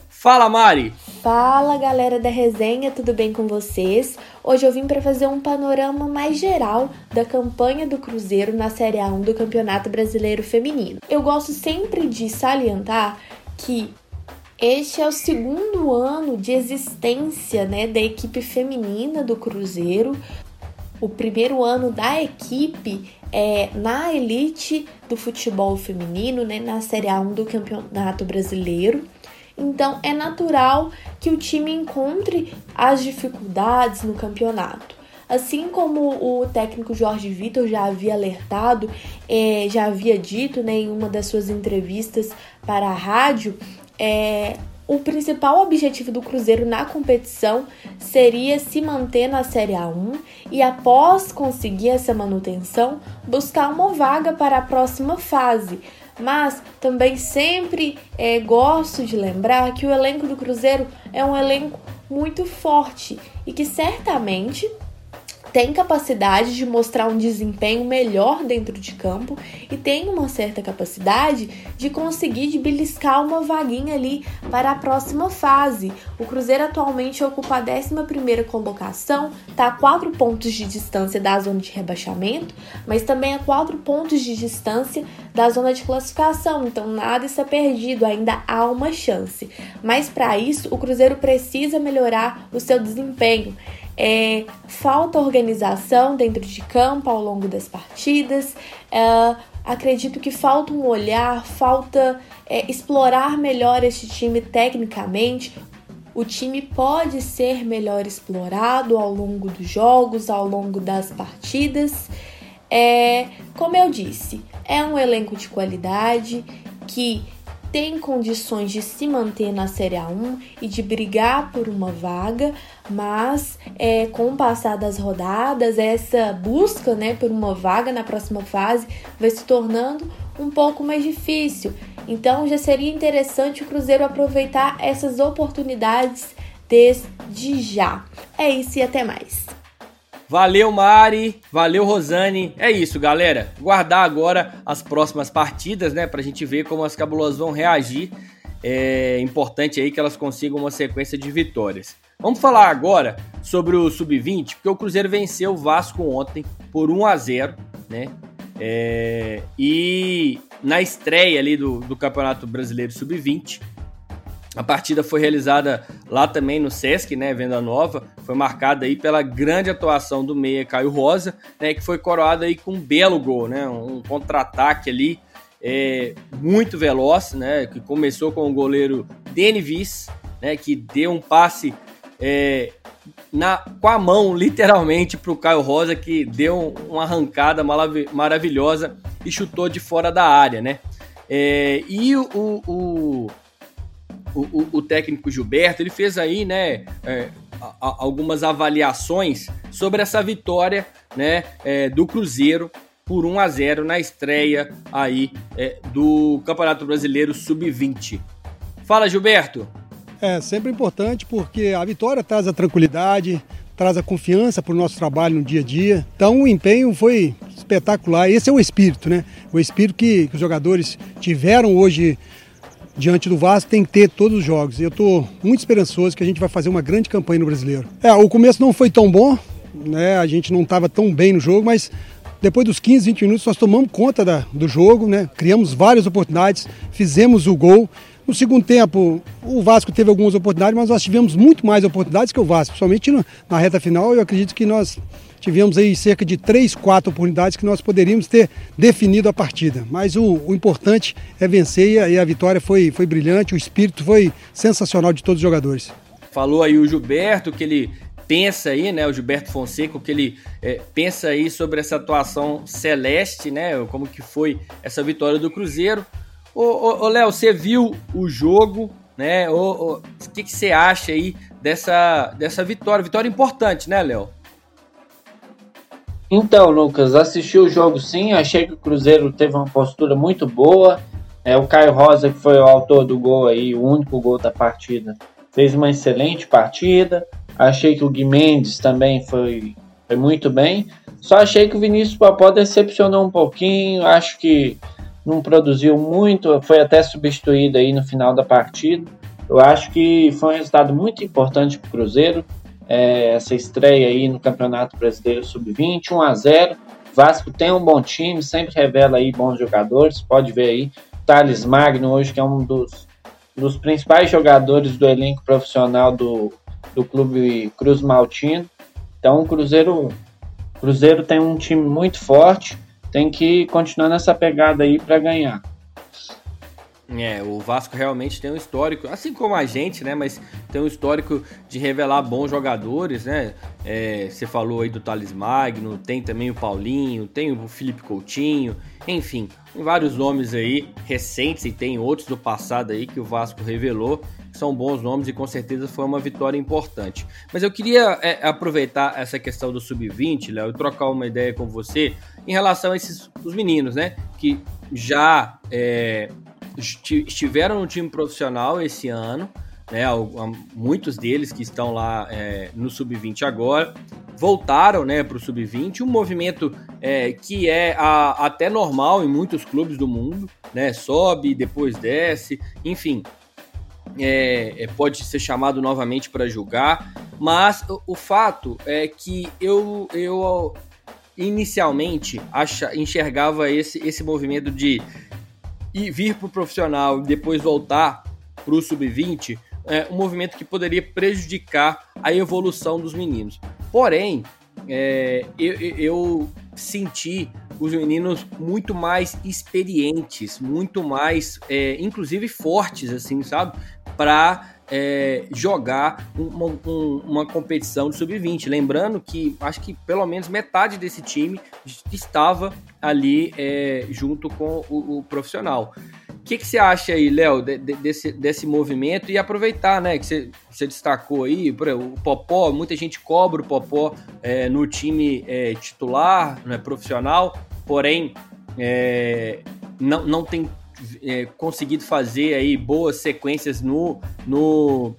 Speaker 2: Fala, Mari!
Speaker 6: Fala, galera da resenha, tudo bem com vocês? Hoje eu vim para fazer um panorama mais geral da campanha do Cruzeiro na Série A1 do Campeonato Brasileiro Feminino. Eu gosto sempre de salientar que este é o segundo ano de existência né, da equipe feminina do Cruzeiro. O primeiro ano da equipe é na elite do futebol feminino, né, na Série A1 do Campeonato Brasileiro. Então é natural que o time encontre as dificuldades no campeonato. Assim como o técnico Jorge Vitor já havia alertado, é, já havia dito né, em uma das suas entrevistas para a rádio, é, o principal objetivo do Cruzeiro na competição seria se manter na Série A1 e, após conseguir essa manutenção, buscar uma vaga para a próxima fase. Mas também sempre é, gosto de lembrar que o elenco do Cruzeiro é um elenco muito forte e que certamente tem capacidade de mostrar um desempenho melhor dentro de campo e tem uma certa capacidade de conseguir de beliscar uma vaguinha ali para a próxima fase. O Cruzeiro atualmente ocupa a 11 colocação, está a 4 pontos de distância da zona de rebaixamento, mas também a 4 pontos de distância da zona de classificação, então nada está perdido, ainda há uma chance. Mas para isso, o Cruzeiro precisa melhorar o seu desempenho é, falta organização dentro de campo ao longo das partidas. É, acredito que falta um olhar, falta é, explorar melhor esse time tecnicamente. O time pode ser melhor explorado ao longo dos jogos, ao longo das partidas. É, como eu disse, é um elenco de qualidade que tem condições de se manter na Série A1 e de brigar por uma vaga, mas é, com o passar das rodadas, essa busca né, por uma vaga na próxima fase vai se tornando um pouco mais difícil. Então já seria interessante o Cruzeiro aproveitar essas oportunidades desde já. É isso e até mais.
Speaker 2: Valeu, Mari. Valeu, Rosane. É isso, galera. Guardar agora as próximas partidas, né? Pra gente ver como as cabulosas vão reagir. É importante aí que elas consigam uma sequência de vitórias. Vamos falar agora sobre o Sub-20, porque o Cruzeiro venceu o Vasco ontem por 1 a 0 né? É, e na estreia ali do, do Campeonato Brasileiro Sub-20, a partida foi realizada lá também no Sesc, né, Venda Nova, foi marcada aí pela grande atuação do meia Caio Rosa, né, que foi coroada aí com um belo gol, né, um contra-ataque ali é, muito veloz, né, que começou com o goleiro Denivis, né, que deu um passe é, na, com a mão, literalmente, para o Caio Rosa, que deu uma arrancada maravilhosa e chutou de fora da área, né. É, e o, o o, o, o, técnico Gilberto, ele fez aí, né, é, a, algumas avaliações sobre essa vitória, né, é, do Cruzeiro por 1 a 0 na estreia aí é, do Campeonato Brasileiro Sub-20. Fala, Gilberto.
Speaker 7: É sempre importante porque a vitória traz a tranquilidade, traz a confiança para o nosso trabalho no dia a dia. Então o empenho foi espetacular. Esse é o espírito, né? O espírito que, que os jogadores tiveram hoje diante do Vasco tem que ter todos os jogos. Eu estou muito esperançoso que a gente vai fazer uma grande campanha no Brasileiro. É, o começo não foi tão bom, né? A gente não estava tão bem no jogo, mas depois dos 15, 20 minutos nós tomamos conta da, do jogo, né? Criamos várias oportunidades, fizemos o gol. No segundo tempo, o Vasco teve algumas oportunidades, mas nós tivemos muito mais oportunidades que o Vasco, principalmente na reta final. Eu acredito que nós tivemos aí cerca de três, quatro oportunidades que nós poderíamos ter definido a partida. Mas o, o importante é vencer e a, vitória foi, foi brilhante, o espírito foi sensacional de todos os jogadores.
Speaker 2: Falou aí o Gilberto que ele pensa aí, né, o Gilberto Fonseca, que ele é, pensa aí sobre essa atuação celeste, né, como que foi essa vitória do Cruzeiro. Ô Léo, você viu o jogo, né, o que, que você acha aí dessa, dessa vitória? Vitória importante, né, Léo?
Speaker 3: Então, Lucas, assisti o jogo sim, achei que o Cruzeiro teve uma postura muito boa. É, o Caio Rosa, que foi o autor do gol aí, o único gol da partida, fez uma excelente partida. Achei que o Guimendes também foi, foi muito bem. Só achei que o Vinícius Papó decepcionou um pouquinho. Acho que não produziu muito, foi até substituído aí no final da partida. Eu acho que foi um resultado muito importante para o Cruzeiro é, essa estreia aí no Campeonato Brasileiro Sub-20, 1 a 0 Vasco tem um bom time, sempre revela aí bons jogadores, pode ver aí. Thales Magno hoje, que é um dos, dos principais jogadores do elenco profissional do, do clube Cruz Maltino. Então o Cruzeiro, Cruzeiro tem um time muito forte, tem que continuar nessa pegada aí para ganhar.
Speaker 2: É, o Vasco realmente tem um histórico, assim como a gente, né? Mas tem um histórico de revelar bons jogadores, né? É, você falou aí do Thales Magno, tem também o Paulinho, tem o Felipe Coutinho, enfim, tem vários nomes aí recentes e tem outros do passado aí que o Vasco revelou. são bons nomes e com certeza foi uma vitória importante. Mas eu queria é, aproveitar essa questão do sub-20, Léo, e trocar uma ideia com você em relação a esses os meninos, né? Que já é, estiveram no time profissional esse ano, né? Muitos deles que estão lá é, no sub-20 agora voltaram né, para o sub-20, um movimento é, que é a, até normal em muitos clubes do mundo, né? Sobe, depois desce, enfim. É, é pode ser chamado novamente para julgar, mas o, o, fato é que eu, eu inicialmente acha, enxergava esse, esse movimento de ir, vir para o profissional e depois voltar para o sub-20 é, um movimento que poderia prejudicar a evolução dos meninos. Porém, é, eu, eu senti os meninos muito mais experientes, muito mais, é, inclusive fortes, assim, sabe? Para é, jogar uma, um, uma competição de sub-20. Lembrando que acho que pelo menos metade desse time estava ali é, junto com o, o profissional. O que, que você acha aí, Léo, de, de, desse, desse movimento e aproveitar, né, que você, você destacou aí, o Popó, muita gente cobra o Popó é, no time é, titular, né, profissional, porém é, não, não tem é, conseguido fazer aí boas sequências no, no,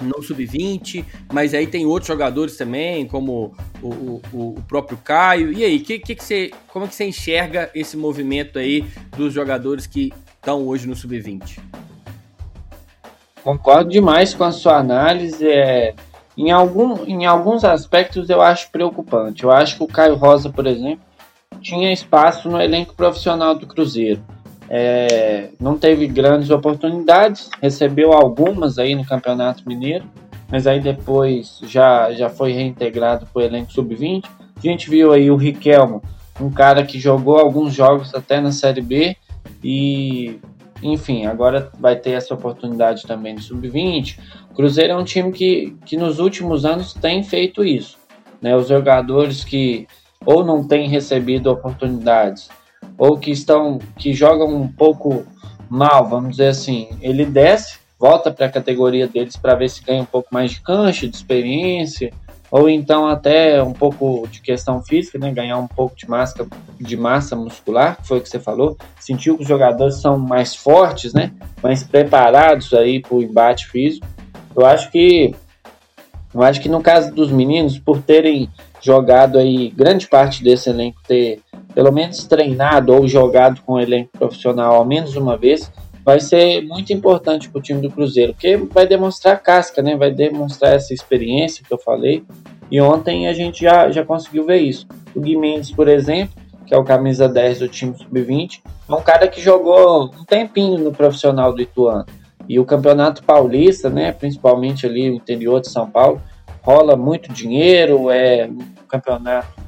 Speaker 2: no sub-20, mas aí tem outros jogadores também, como o, o, o próprio Caio. E aí, que, que, que você, como é que você enxerga esse movimento aí dos jogadores que estão hoje no sub-20.
Speaker 3: Concordo demais com a sua análise. É, em, algum, em alguns aspectos eu acho preocupante. Eu acho que o Caio Rosa, por exemplo, tinha espaço no elenco profissional do Cruzeiro. É, não teve grandes oportunidades, recebeu algumas aí no Campeonato Mineiro, mas aí depois já, já foi reintegrado para o elenco sub-20. A gente viu aí o Riquelmo, um cara que jogou alguns jogos até na Série B, e, enfim, agora vai ter essa oportunidade também no Sub-20. O Cruzeiro é um time que, que nos últimos anos tem feito isso. Né? Os jogadores que ou não têm recebido oportunidades, ou que estão que jogam um pouco mal, vamos dizer assim, ele desce, volta para a categoria deles para ver se ganha um pouco mais de cancha, de experiência, ou então até um pouco de questão física, né? ganhar um pouco de massa, de massa muscular, que foi o que você falou. Sentiu que os jogadores são mais fortes, né? mais preparados aí para o embate físico. Eu acho que eu acho que no caso dos meninos, por terem jogado aí grande parte desse elenco ter pelo menos treinado ou jogado com o elenco profissional ao menos uma vez, vai ser muito importante para o time do Cruzeiro, porque vai demonstrar casca, né? Vai demonstrar essa experiência que eu falei. E ontem a gente já, já conseguiu ver isso. O Gui Mendes, por exemplo, que é o camisa 10 do time sub-20, é um cara que jogou um tempinho no profissional do Ituano. E o Campeonato Paulista, né, principalmente ali no interior de São Paulo, rola muito dinheiro, é um campeonato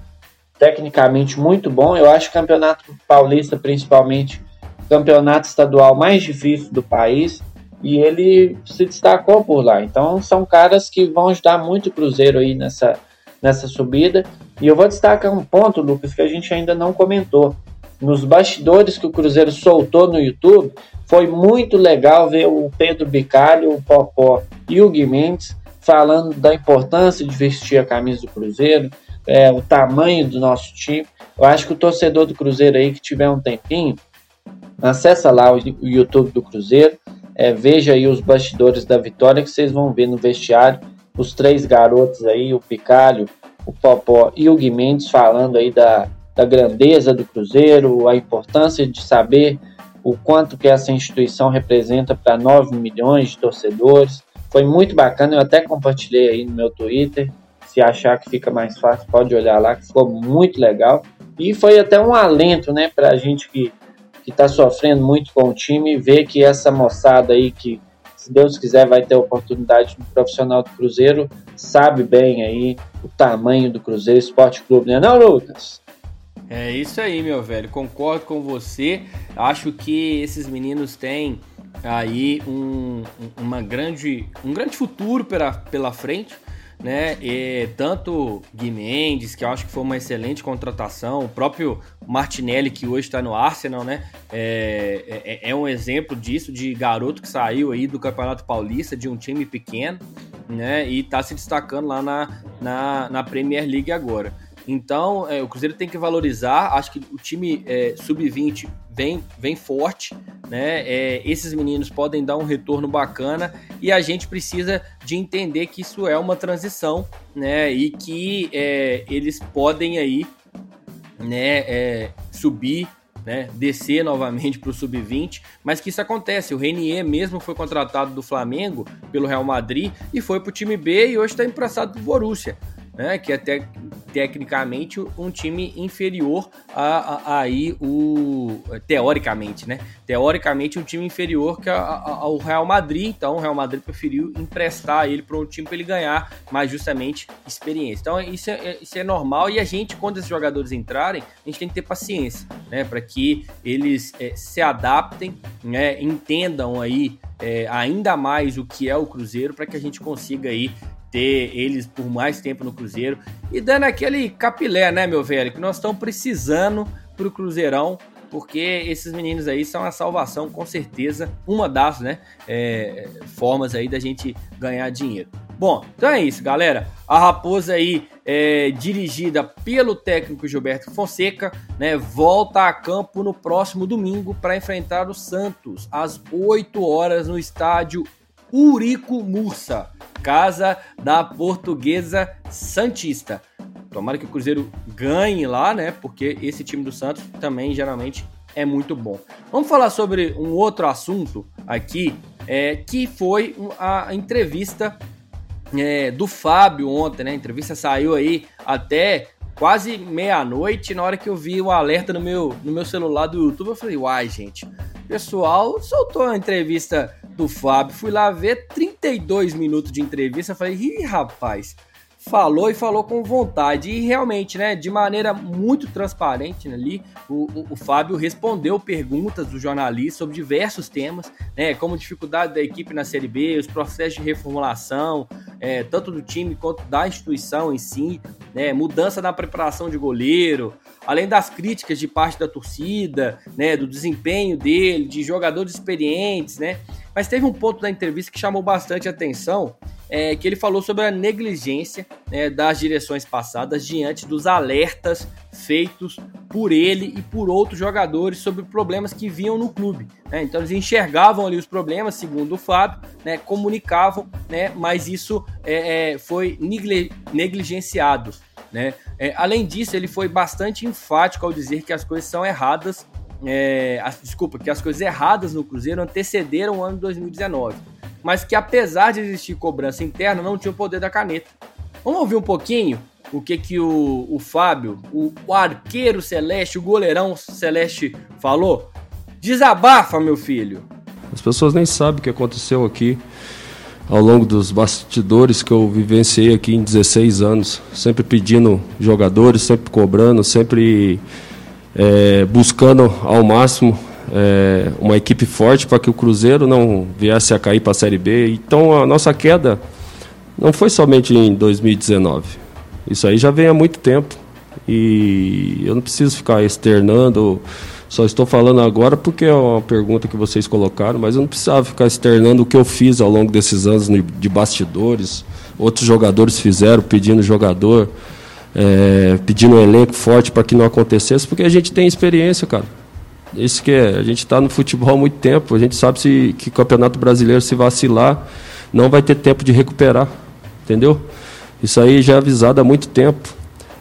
Speaker 3: tecnicamente muito bom. Eu acho o Campeonato Paulista, principalmente, campeonato estadual mais difícil do país e ele se destacou por lá. Então são caras que vão ajudar muito o Cruzeiro aí nessa, nessa subida. E eu vou destacar um ponto, Lucas, que a gente ainda não comentou. Nos bastidores que o Cruzeiro soltou no YouTube, foi muito legal ver o Pedro Bicalho, o Popó e o Guimendes falando da importância de vestir a camisa do Cruzeiro, é, o tamanho do nosso time. Eu acho que o torcedor do Cruzeiro aí que tiver um tempinho, Acessa lá o YouTube do Cruzeiro, é, veja aí os bastidores da vitória que vocês vão ver no vestiário os três garotos aí, o Picalho, o Popó e o Guimendes falando aí da, da grandeza do Cruzeiro, a importância de saber o quanto que essa instituição representa para 9 milhões de torcedores. Foi muito bacana, eu até compartilhei aí no meu Twitter. Se achar que fica mais fácil, pode olhar lá, que ficou muito legal. E foi até um alento, né, para a gente que está sofrendo muito com o time, ver que essa moçada aí que, se Deus quiser, vai ter oportunidade no profissional do Cruzeiro, sabe bem aí o tamanho do Cruzeiro Esporte Clube, né não, Lucas?
Speaker 2: É isso aí, meu velho. Concordo com você. Acho que esses meninos têm aí um, uma grande, um grande futuro pela, pela frente. Né? E tanto Gui Mendes, que eu acho que foi uma excelente contratação, o próprio Martinelli, que hoje está no Arsenal, né? É, é, é, um exemplo disso, de garoto que saiu aí do Campeonato Paulista, de um time pequeno, né? E está se destacando lá na, na, na Premier League agora. Então, é, o Cruzeiro tem que valorizar. Acho que o time é, sub-20 vem, vem forte, né? É, esses meninos podem dar um retorno bacana e a gente precisa de entender que isso é uma transição, né? E que é, eles podem aí, né? É, subir né, descer novamente para o sub-20, mas que isso acontece. O Renier mesmo foi contratado do Flamengo pelo Real Madrid e foi para o time B e hoje está emprestado para o Borussia né, que é te, tecnicamente um time inferior a, a, aí o teoricamente, né? Teoricamente um time inferior que a, a, ao Real Madrid, então o Real Madrid preferiu emprestar ele para um time para ele ganhar mais justamente experiência. Então isso é, isso é normal e a gente quando esses jogadores entrarem, a gente tem que ter paciência, né, para que eles é, se adaptem, né, entendam aí é, ainda mais o que é o Cruzeiro para que a gente consiga aí ter eles por mais tempo no Cruzeiro e dando aquele capilé, né, meu velho, que nós estamos precisando pro Cruzeirão, porque esses meninos aí são a salvação, com certeza, uma das, né, é, formas aí da gente ganhar dinheiro. Bom, então é isso, galera. A Raposa aí, é, dirigida pelo técnico Gilberto Fonseca, né, volta a campo no próximo domingo para enfrentar o Santos às 8 horas no estádio Urico Mursa casa da Portuguesa Santista. Tomara que o Cruzeiro ganhe lá, né? Porque esse time do Santos também geralmente é muito bom. Vamos falar sobre um outro assunto aqui, é, que foi a entrevista é, do Fábio ontem, né? A entrevista saiu aí até quase meia-noite. Na hora que eu vi o alerta no meu, no meu celular do YouTube, eu falei, uai, gente, o pessoal soltou a entrevista do Fábio. Fui lá ver 32 minutos de entrevista. Falei, ih, rapaz, falou e falou com vontade. E realmente, né, de maneira muito transparente ali, o, o, o, Fábio respondeu perguntas do jornalista sobre diversos temas, né, como dificuldade da equipe na Série B, os processos de reformulação, é, tanto do time quanto da instituição em si, né, mudança na preparação de goleiro, além das críticas de parte da torcida, né, do desempenho dele, de jogadores experientes, né? Mas teve um ponto da entrevista que chamou bastante atenção, é, que ele falou sobre a negligência né, das direções passadas diante dos alertas feitos por ele e por outros jogadores sobre problemas que vinham no clube. Né? Então eles enxergavam ali os problemas, segundo o Fábio, né, comunicavam, né, mas isso é, é, foi negligenciado. Né? É, além disso, ele foi bastante enfático ao dizer que as coisas são erradas. É, as, desculpa, que as coisas erradas no Cruzeiro antecederam o ano de 2019, mas que apesar de existir cobrança interna, não tinha o poder da caneta. Vamos ouvir um pouquinho o que que o, o Fábio, o, o arqueiro celeste, o goleirão celeste falou? Desabafa, meu filho.
Speaker 8: As pessoas nem sabem o que aconteceu aqui ao longo dos bastidores que eu vivenciei aqui em 16 anos, sempre pedindo jogadores, sempre cobrando, sempre é, buscando ao máximo é, uma equipe forte para que o Cruzeiro não viesse a cair para a Série B. Então a nossa queda não foi somente em 2019. Isso aí já vem há muito tempo. E eu não preciso ficar externando só estou falando agora porque é uma pergunta que vocês colocaram, mas eu não precisava ficar externando o que eu fiz ao longo desses anos de bastidores. Outros jogadores fizeram, pedindo jogador, é, pedindo um elenco forte para que não acontecesse, porque a gente tem experiência, cara. Isso que é, a gente está no futebol há muito tempo, a gente sabe se, que Campeonato Brasileiro, se vacilar, não vai ter tempo de recuperar, entendeu? Isso aí já é avisado há muito tempo.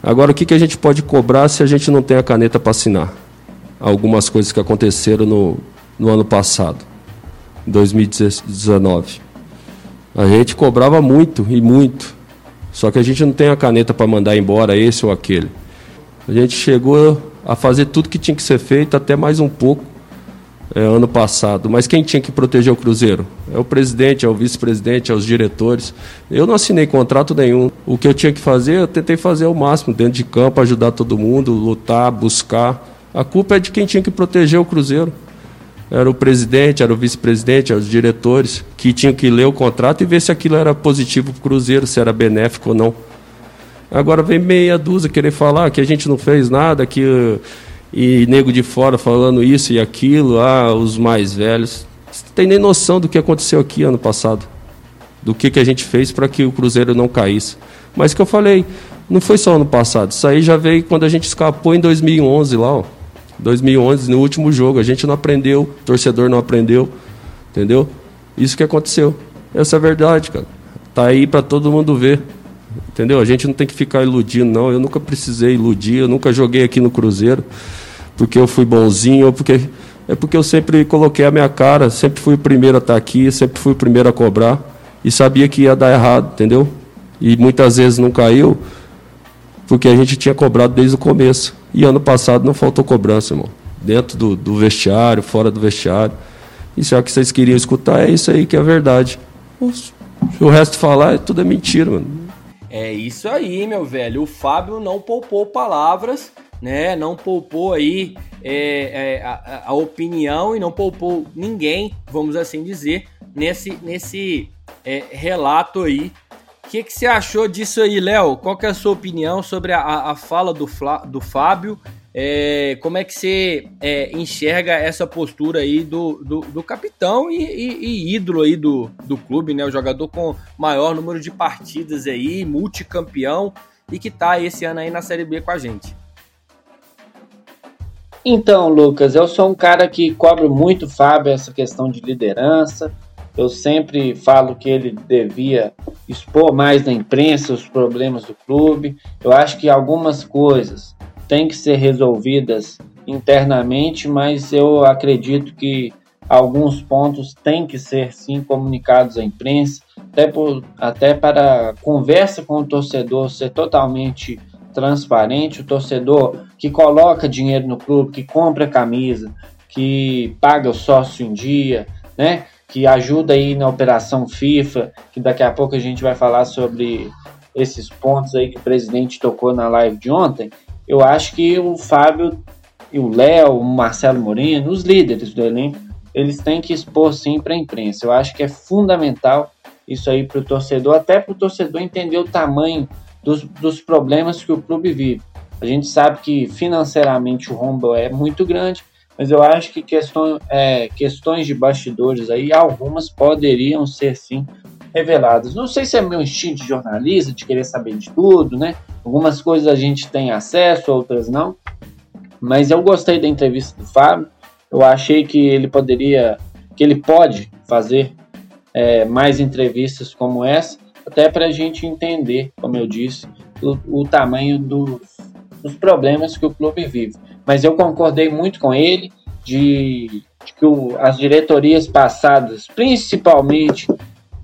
Speaker 8: Agora, o que, que a gente pode cobrar se a gente não tem a caneta para assinar? algumas coisas que aconteceram no, no ano passado, 2019. A gente cobrava muito e muito, só que a gente não tem a caneta para mandar embora esse ou aquele. A gente chegou a fazer tudo que tinha que ser feito, até mais um pouco, é, ano passado. Mas quem tinha que proteger o Cruzeiro? É o presidente, é o vice-presidente, é os diretores. Eu não assinei contrato nenhum. O que eu tinha que fazer, eu tentei fazer o máximo dentro de campo, ajudar todo mundo, lutar, buscar. A culpa é de quem tinha que proteger o Cruzeiro. Era o presidente, era o vice-presidente, eram os diretores que tinham que ler o contrato e ver se aquilo era positivo para o Cruzeiro, se era benéfico ou não. Agora vem meia dúzia querer falar que a gente não fez nada, que e nego de fora falando isso e aquilo, ah, os mais velhos. Você não tem nem noção do que aconteceu aqui ano passado. Do que, que a gente fez para que o Cruzeiro não caísse. Mas que eu falei, não foi só ano passado. Isso aí já veio quando a gente escapou em 2011 lá, ó. 2011, no último jogo. A gente não aprendeu, o torcedor não aprendeu, entendeu? Isso que aconteceu. Essa é a verdade, cara. Tá aí para todo mundo ver. Entendeu? A gente não tem que ficar iludindo, não. Eu nunca precisei iludir, eu nunca joguei aqui no Cruzeiro porque eu fui bonzinho, ou porque é porque eu sempre coloquei a minha cara, sempre fui o primeiro a estar aqui, sempre fui o primeiro a cobrar e sabia que ia dar errado, entendeu? E muitas vezes não caiu porque a gente tinha cobrado desde o começo. E ano passado não faltou cobrança, irmão. Dentro do, do vestiário, fora do vestiário. E se é o que vocês queriam escutar, é isso aí que é a verdade. Se o resto falar, tudo é mentira, mano.
Speaker 2: É isso aí, meu velho. O Fábio não poupou palavras, né? Não poupou aí é, é, a, a, opinião e não poupou ninguém, vamos assim dizer, nesse, nesse é, relato aí o que, que você achou disso aí, Léo? Qual que é a sua opinião sobre a, a fala do, do Fábio? É, como é que você é, enxerga essa postura aí do, do, do capitão e, e, e, ídolo aí do, do clube, né? O jogador com maior número de partidas aí, multicampeão e que tá esse ano aí na Série B com a gente.
Speaker 3: Então, Lucas, eu sou um cara que cobro muito Fábio essa questão de liderança. Eu sempre falo que ele devia expor mais na imprensa os problemas do clube. Eu acho que algumas coisas têm que ser resolvidas internamente, mas eu acredito que alguns pontos têm que ser sim comunicados à imprensa, até, por, até para conversa com o torcedor ser totalmente transparente, o torcedor que coloca dinheiro no clube, que compra camisa, que paga o sócio em dia, né? que ajuda aí na operação FIFA, que daqui a pouco a gente vai falar sobre esses pontos aí que o presidente tocou na live de ontem, eu acho que o Fábio e o Léo, o Marcelo Moreno, os líderes do elenco, eles têm que expor sim para a imprensa. Eu acho que é fundamental isso aí para o torcedor, até para o torcedor entender o tamanho dos, dos problemas que o clube vive. A gente sabe que financeiramente o rombo é muito grande, mas eu acho que questão, é, questões de bastidores aí, algumas poderiam ser sim reveladas. Não sei se é meu instinto de jornalista, de querer saber de tudo, né? Algumas coisas a gente tem acesso, outras não. Mas eu gostei da entrevista do Fábio. Eu achei que ele poderia, que ele pode fazer é, mais entrevistas como essa, até para a gente entender, como eu disse, o, o tamanho dos, dos problemas que o clube vive mas eu concordei muito com ele de, de que o, as diretorias passadas, principalmente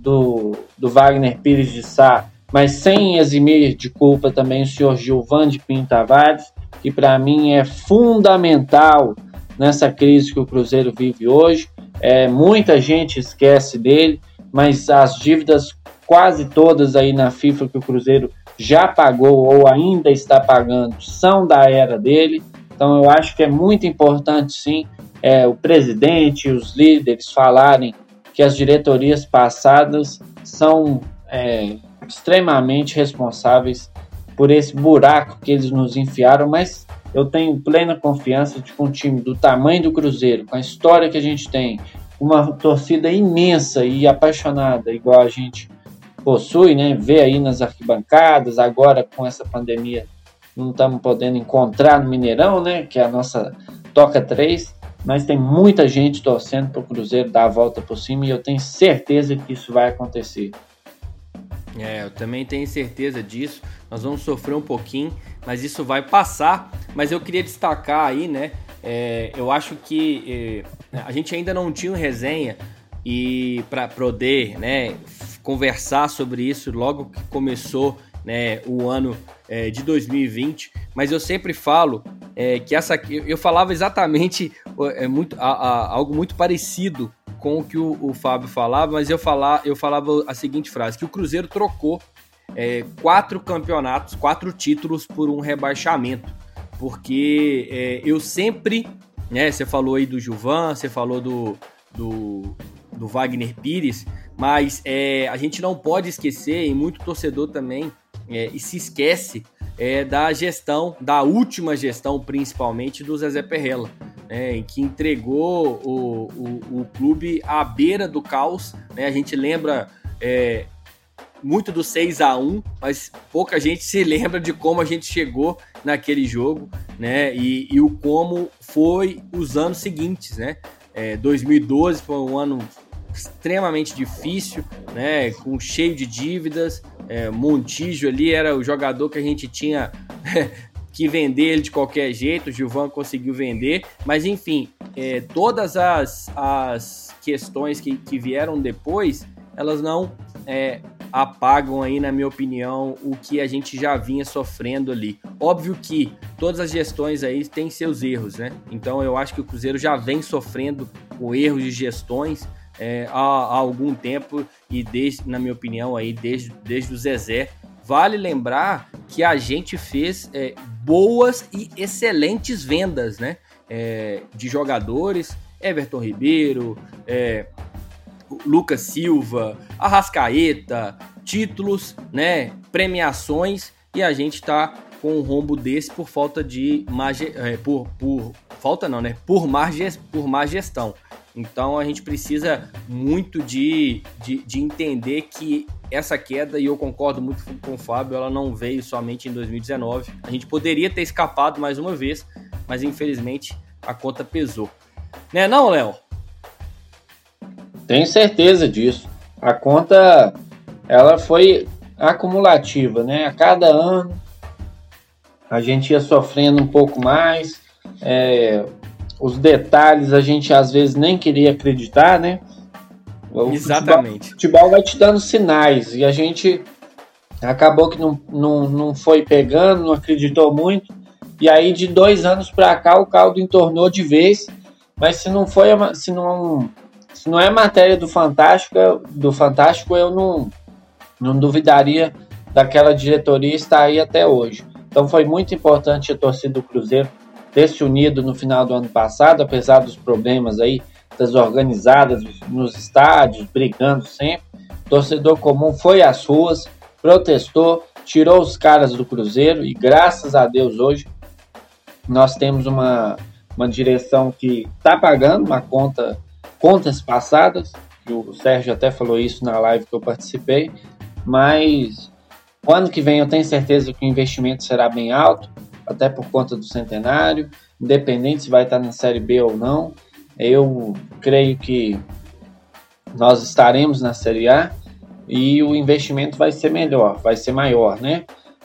Speaker 3: do, do Wagner Pires de Sá, mas sem eximir de culpa também o senhor Gilvan de Pinto Tavares, que para mim é fundamental nessa crise que o Cruzeiro vive hoje. É, muita gente esquece dele, mas as dívidas quase todas aí na FIFA que o Cruzeiro já pagou ou ainda está pagando são da era dele. Então eu acho que é muito importante sim é, o presidente e os líderes falarem que as diretorias passadas são é, extremamente responsáveis por esse buraco que eles nos enfiaram, mas eu tenho plena confiança de que um time do tamanho do Cruzeiro, com a história que a gente tem, uma torcida imensa e apaixonada, igual a gente possui, né? Vê aí nas arquibancadas, agora com essa pandemia não estamos podendo encontrar no Mineirão, né? Que é a nossa Toca 3, mas tem muita gente torcendo para o Cruzeiro dar a volta por cima e eu tenho certeza que isso vai acontecer.
Speaker 2: É, eu também tenho certeza disso. Nós vamos sofrer um pouquinho, mas isso vai passar. Mas eu queria destacar aí, né? É, eu acho que é, a gente ainda não tinha resenha e para poder, né, conversar sobre isso logo que começou né, o ano é, de 2020, mas eu sempre falo é, que essa eu falava exatamente é, muito, a, a, algo muito parecido com o que o, o, Fábio falava, mas eu, falar, eu falava a seguinte frase: que o Cruzeiro trocou é, quatro campeonatos, quatro títulos por um rebaixamento, porque é, eu sempre né? Você falou aí do Gilvan, você falou do, do, do Wagner Pires, mas é, a gente não pode esquecer, e muito torcedor também, é, e se esquece é, da gestão, da última gestão principalmente do Zezé Perrella, né, que entregou o, o, o, clube à beira do caos. Né, a gente lembra é, muito do 6 a 1 mas pouca gente se lembra de como a gente chegou naquele jogo, né? E, e o como foi os anos seguintes, né? É, 2012 foi um ano extremamente difícil, né? Com cheio de dívidas. É, Montijo ali era o jogador que a gente tinha que vender ele de qualquer jeito. O Gilvan conseguiu vender, mas enfim, é, todas as, as questões que, que vieram depois, elas não é, apagam aí, na minha opinião, o que a gente já vinha sofrendo ali. Óbvio que todas as gestões aí têm seus erros, né? Então eu acho que o Cruzeiro já vem sofrendo com erros de gestões é, há, há, algum tempo e desde, na minha opinião, aí desde, desde o Zezé. Vale lembrar que a gente fez é, boas e excelentes vendas, né? É, de jogadores, Everton Ribeiro, é, Lucas Silva, Arrascaeta, títulos, né, premiações e a gente tá com um rombo desse por falta de má, é, por, por falta não, né, por má, por má gestão. Então a gente precisa muito de, de, de, entender que essa queda, e eu concordo muito com o Fábio, ela não veio somente em 2019. A gente poderia ter escapado mais uma vez, mas infelizmente a conta pesou. Né não, Léo?
Speaker 3: Tenho certeza disso. A conta ela foi acumulativa, né? A cada ano a gente ia sofrendo um pouco mais. É, os detalhes a gente às vezes nem queria acreditar, né?
Speaker 2: O Exatamente.
Speaker 3: Futebol, futebol vai te dando sinais e a gente acabou que não, não, não foi pegando, não acreditou muito. E aí de dois anos para cá o caldo entornou de vez. Mas se não foi, se não se não é matéria do Fantástico, do Fantástico, eu não, não duvidaria daquela diretoria estar aí até hoje. Então foi muito importante a torcida do Cruzeiro ter se unido no final do ano passado, apesar dos problemas aí das organizadas nos estádios, brigando sempre. Torcedor comum foi às ruas, protestou, tirou os caras do Cruzeiro e graças a Deus hoje nós temos uma, uma direção que está pagando uma conta contas passadas, o Sérgio até falou isso na live que eu participei, mas o ano que vem eu tenho certeza que o investimento será bem alto, até por conta do centenário, independente se vai estar na Série B ou não. Eu creio que nós estaremos na Série A e o investimento vai ser melhor, vai ser maior, né?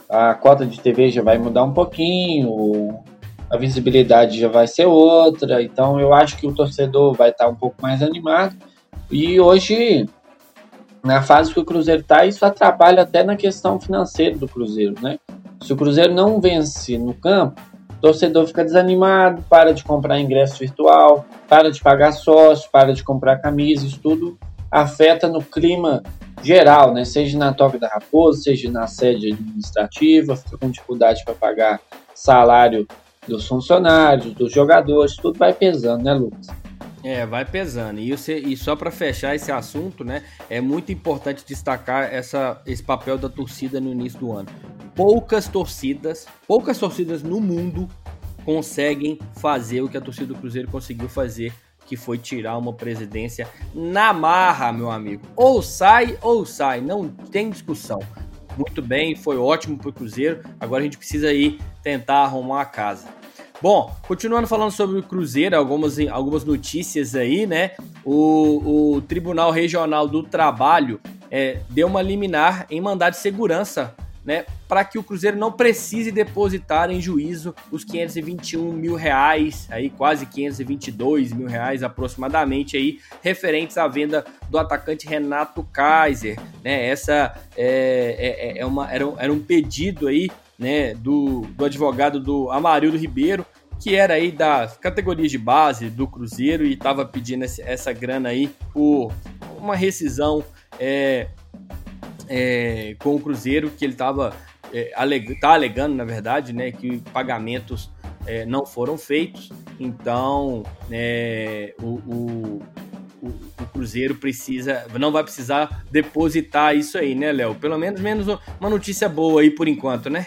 Speaker 3: A cota de TV já vai mudar um pouquinho, a visibilidade já vai ser outra, então eu acho que o torcedor vai estar um pouco mais animado. E hoje, na fase que o Cruzeiro está, isso atrapalha até na questão financeira do Cruzeiro, né? Se o Cruzeiro não vence no campo, o torcedor fica desanimado, para de comprar ingresso virtual, para de pagar sócio, para de comprar camisa, isso tudo afeta no clima geral, né? Seja na Toca da Raposa, seja na sede administrativa, fica com dificuldade para pagar salário dos funcionários, dos jogadores, tudo vai pesando, né, Lucas?
Speaker 2: É, vai pesando. E, você, e só para fechar esse assunto, né, é muito importante destacar essa, esse papel da torcida no início do ano. Poucas torcidas, poucas torcidas no mundo conseguem fazer o que a torcida do Cruzeiro conseguiu fazer, que foi tirar uma presidência na marra, meu amigo. Ou sai ou sai, não tem discussão. Muito bem, foi ótimo para o Cruzeiro. Agora a gente precisa ir tentar arrumar a casa. Bom, continuando falando sobre o Cruzeiro, algumas, algumas notícias aí, né? O, o Tribunal Regional do Trabalho é, deu uma liminar em mandado de segurança, né? Para que o Cruzeiro não precise depositar em juízo os 521 mil reais, aí quase 522 mil reais aproximadamente aí, referentes à venda do atacante Renato Kaiser, né? Essa é, é, é uma, era, era um pedido aí né, do, do advogado do Amarildo Ribeiro, que era aí das categorias de base do Cruzeiro e estava pedindo essa, essa grana aí por uma rescisão é, é, com o Cruzeiro, que ele estava é, aleg tá alegando, na verdade, né, que pagamentos é, não foram feitos. Então, é, o, o, o, o, Cruzeiro precisa, não vai precisar depositar isso aí, né, Léo? Pelo menos menos uma notícia boa aí por enquanto, né?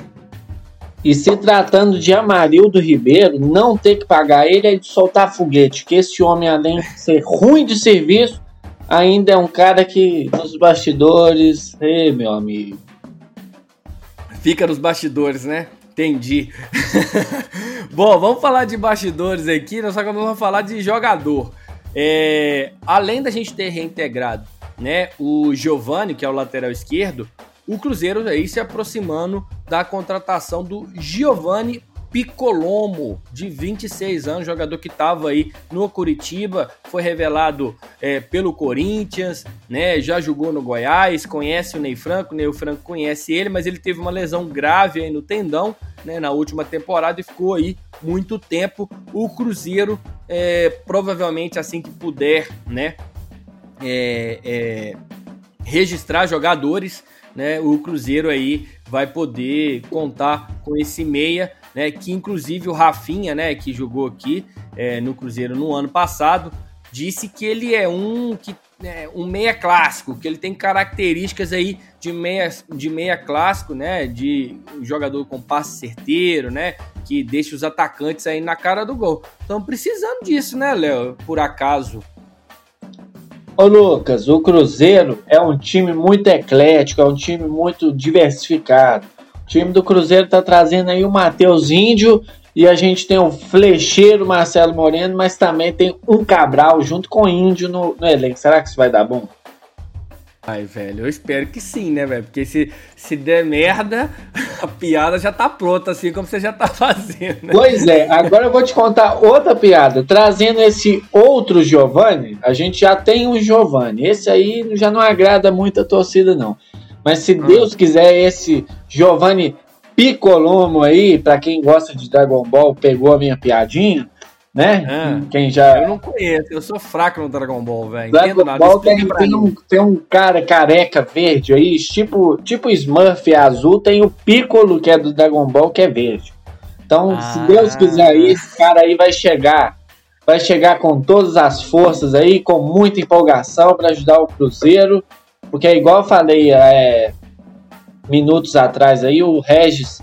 Speaker 3: E se tratando de Amarildo Ribeiro, não ter que pagar ele é de soltar foguete, que esse homem, além de ser ruim de serviço, ainda é um cara que nos bastidores, ei, meu amigo.
Speaker 2: Fica nos bastidores, né? Entendi. Bom, vamos falar de bastidores aqui, só que vamos falar de jogador. É, além da gente ter reintegrado né, o Giovani, que é o lateral esquerdo, o Cruzeiro aí se aproximando da contratação do Giovani Piccolomo, de 26 anos, jogador que estava aí no Curitiba, foi revelado é, pelo Corinthians, né? Já jogou no Goiás, conhece o Ney Franco, o Ney Franco conhece ele, mas ele teve uma lesão grave aí no tendão, né? Na última temporada e ficou aí muito tempo. O Cruzeiro, é, provavelmente assim que puder, né? É, é registrar jogadores, né? O Cruzeiro aí vai poder contar com esse meia né? Que inclusive o Rafinha, né, que jogou aqui é, no Cruzeiro no ano passado, disse que ele é um que é, um meia clássico, que ele tem características aí de meia, de meia clássico, né? De jogador com passe certeiro, né? Que deixa os atacantes aí na cara do gol. Estão precisando disso, né, Léo? Por acaso.
Speaker 3: Ô Lucas, o Cruzeiro é um time muito eclético, é um time muito diversificado. O time do Cruzeiro tá trazendo aí o Matheus Índio e a gente tem o flecheiro Marcelo Moreno, mas também tem um Cabral junto com o Índio no, no elenco. Será que isso vai dar bom?
Speaker 2: Ai, velho, eu espero que sim, né, velho? Porque se, se der merda, a piada já tá pronta, assim como você já tá fazendo. Né?
Speaker 3: Pois é, agora eu vou te contar outra piada. Trazendo esse outro Giovanni, a gente já tem um Giovanni. Esse aí já não agrada muito a torcida, não. Mas se ah. Deus quiser, esse Giovanni Piccolomo aí, para quem gosta de Dragon Ball, pegou a minha piadinha, né?
Speaker 2: Ah, quem já... Eu não conheço, eu sou fraco no Dragon Ball, velho.
Speaker 3: Dragon Ball tem, tem, um, tem um cara careca verde aí, tipo, tipo Smurf azul, tem o Piccolo, que é do Dragon Ball, que é verde. Então, ah. se Deus quiser aí, esse cara aí vai chegar, vai chegar com todas as forças aí, com muita empolgação para ajudar o Cruzeiro porque é igual eu falei é, minutos atrás aí, o Regis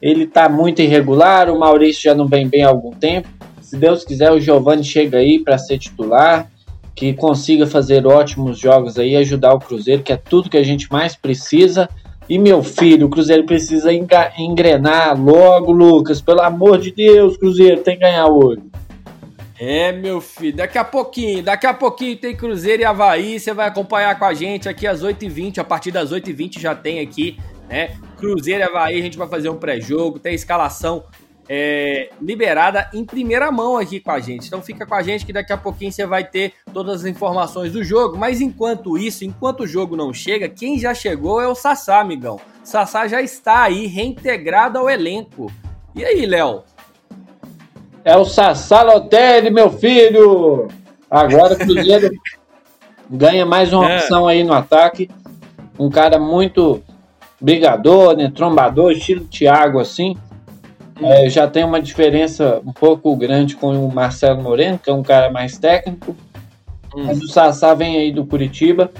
Speaker 3: ele tá muito irregular, o Maurício já não vem bem há algum tempo. Se Deus quiser, o Giovani chega aí para ser titular, que consiga fazer ótimos jogos aí, ajudar o Cruzeiro, que é tudo que a gente mais precisa. E meu filho, o Cruzeiro precisa engrenar logo, Lucas. Pelo amor de Deus, Cruzeiro tem que ganhar hoje.
Speaker 2: É, meu filho, daqui a pouquinho, daqui a pouquinho tem Cruzeiro e Havaí, você vai acompanhar com a gente aqui às 8h20, a partir das 8h20 já tem aqui, né? Cruzeiro e Havaí, a gente vai fazer um pré-jogo, tem escalação é, liberada em primeira mão aqui com a gente. Então fica com a gente que daqui a pouquinho você vai ter todas as informações do jogo. Mas enquanto isso, enquanto o jogo não chega, quem já chegou é o Sassá, amigão. Sassá já está aí reintegrado ao elenco. E aí, Léo?
Speaker 3: É o Sassalotelli, meu filho! Agora o Cruzeiro ganha mais uma é. opção aí no ataque. Um cara muito brigador, né? Trombador, estilo Thiago, assim. É, já tem uma diferença um pouco grande com o Marcelo Moreno, que é um cara mais técnico. Hum. Mas o Sassá vem aí do Curitiba.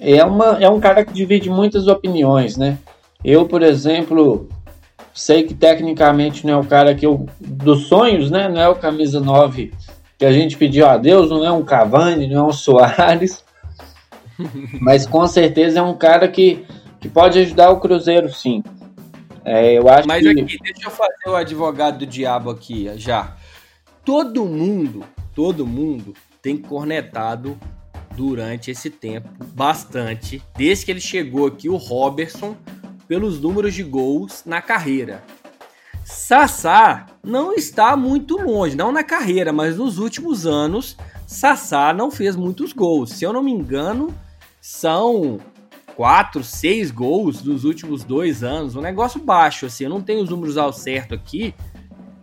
Speaker 3: É, uma, é um cara que divide muitas opiniões, né? Eu, por exemplo, Sei que tecnicamente não é o cara que eu. dos sonhos, né? Não é o camisa 9 que a gente pediu a Deus, não é um Cavani, não é um Soares. mas com certeza é um cara que, que pode ajudar o Cruzeiro, sim. É, eu acho
Speaker 2: mas
Speaker 3: que...
Speaker 2: aqui, deixa eu fazer o advogado do diabo aqui já. Todo mundo, todo mundo tem cornetado durante esse tempo bastante, desde que ele chegou aqui, o Robertson pelos números de gols na carreira. Sassá não está muito longe, não na carreira, mas nos últimos anos, Sassá não fez muitos gols. Se eu não me engano, são quatro, seis gols nos últimos dois anos. Um negócio baixo, assim. Eu não tenho os números ao certo aqui,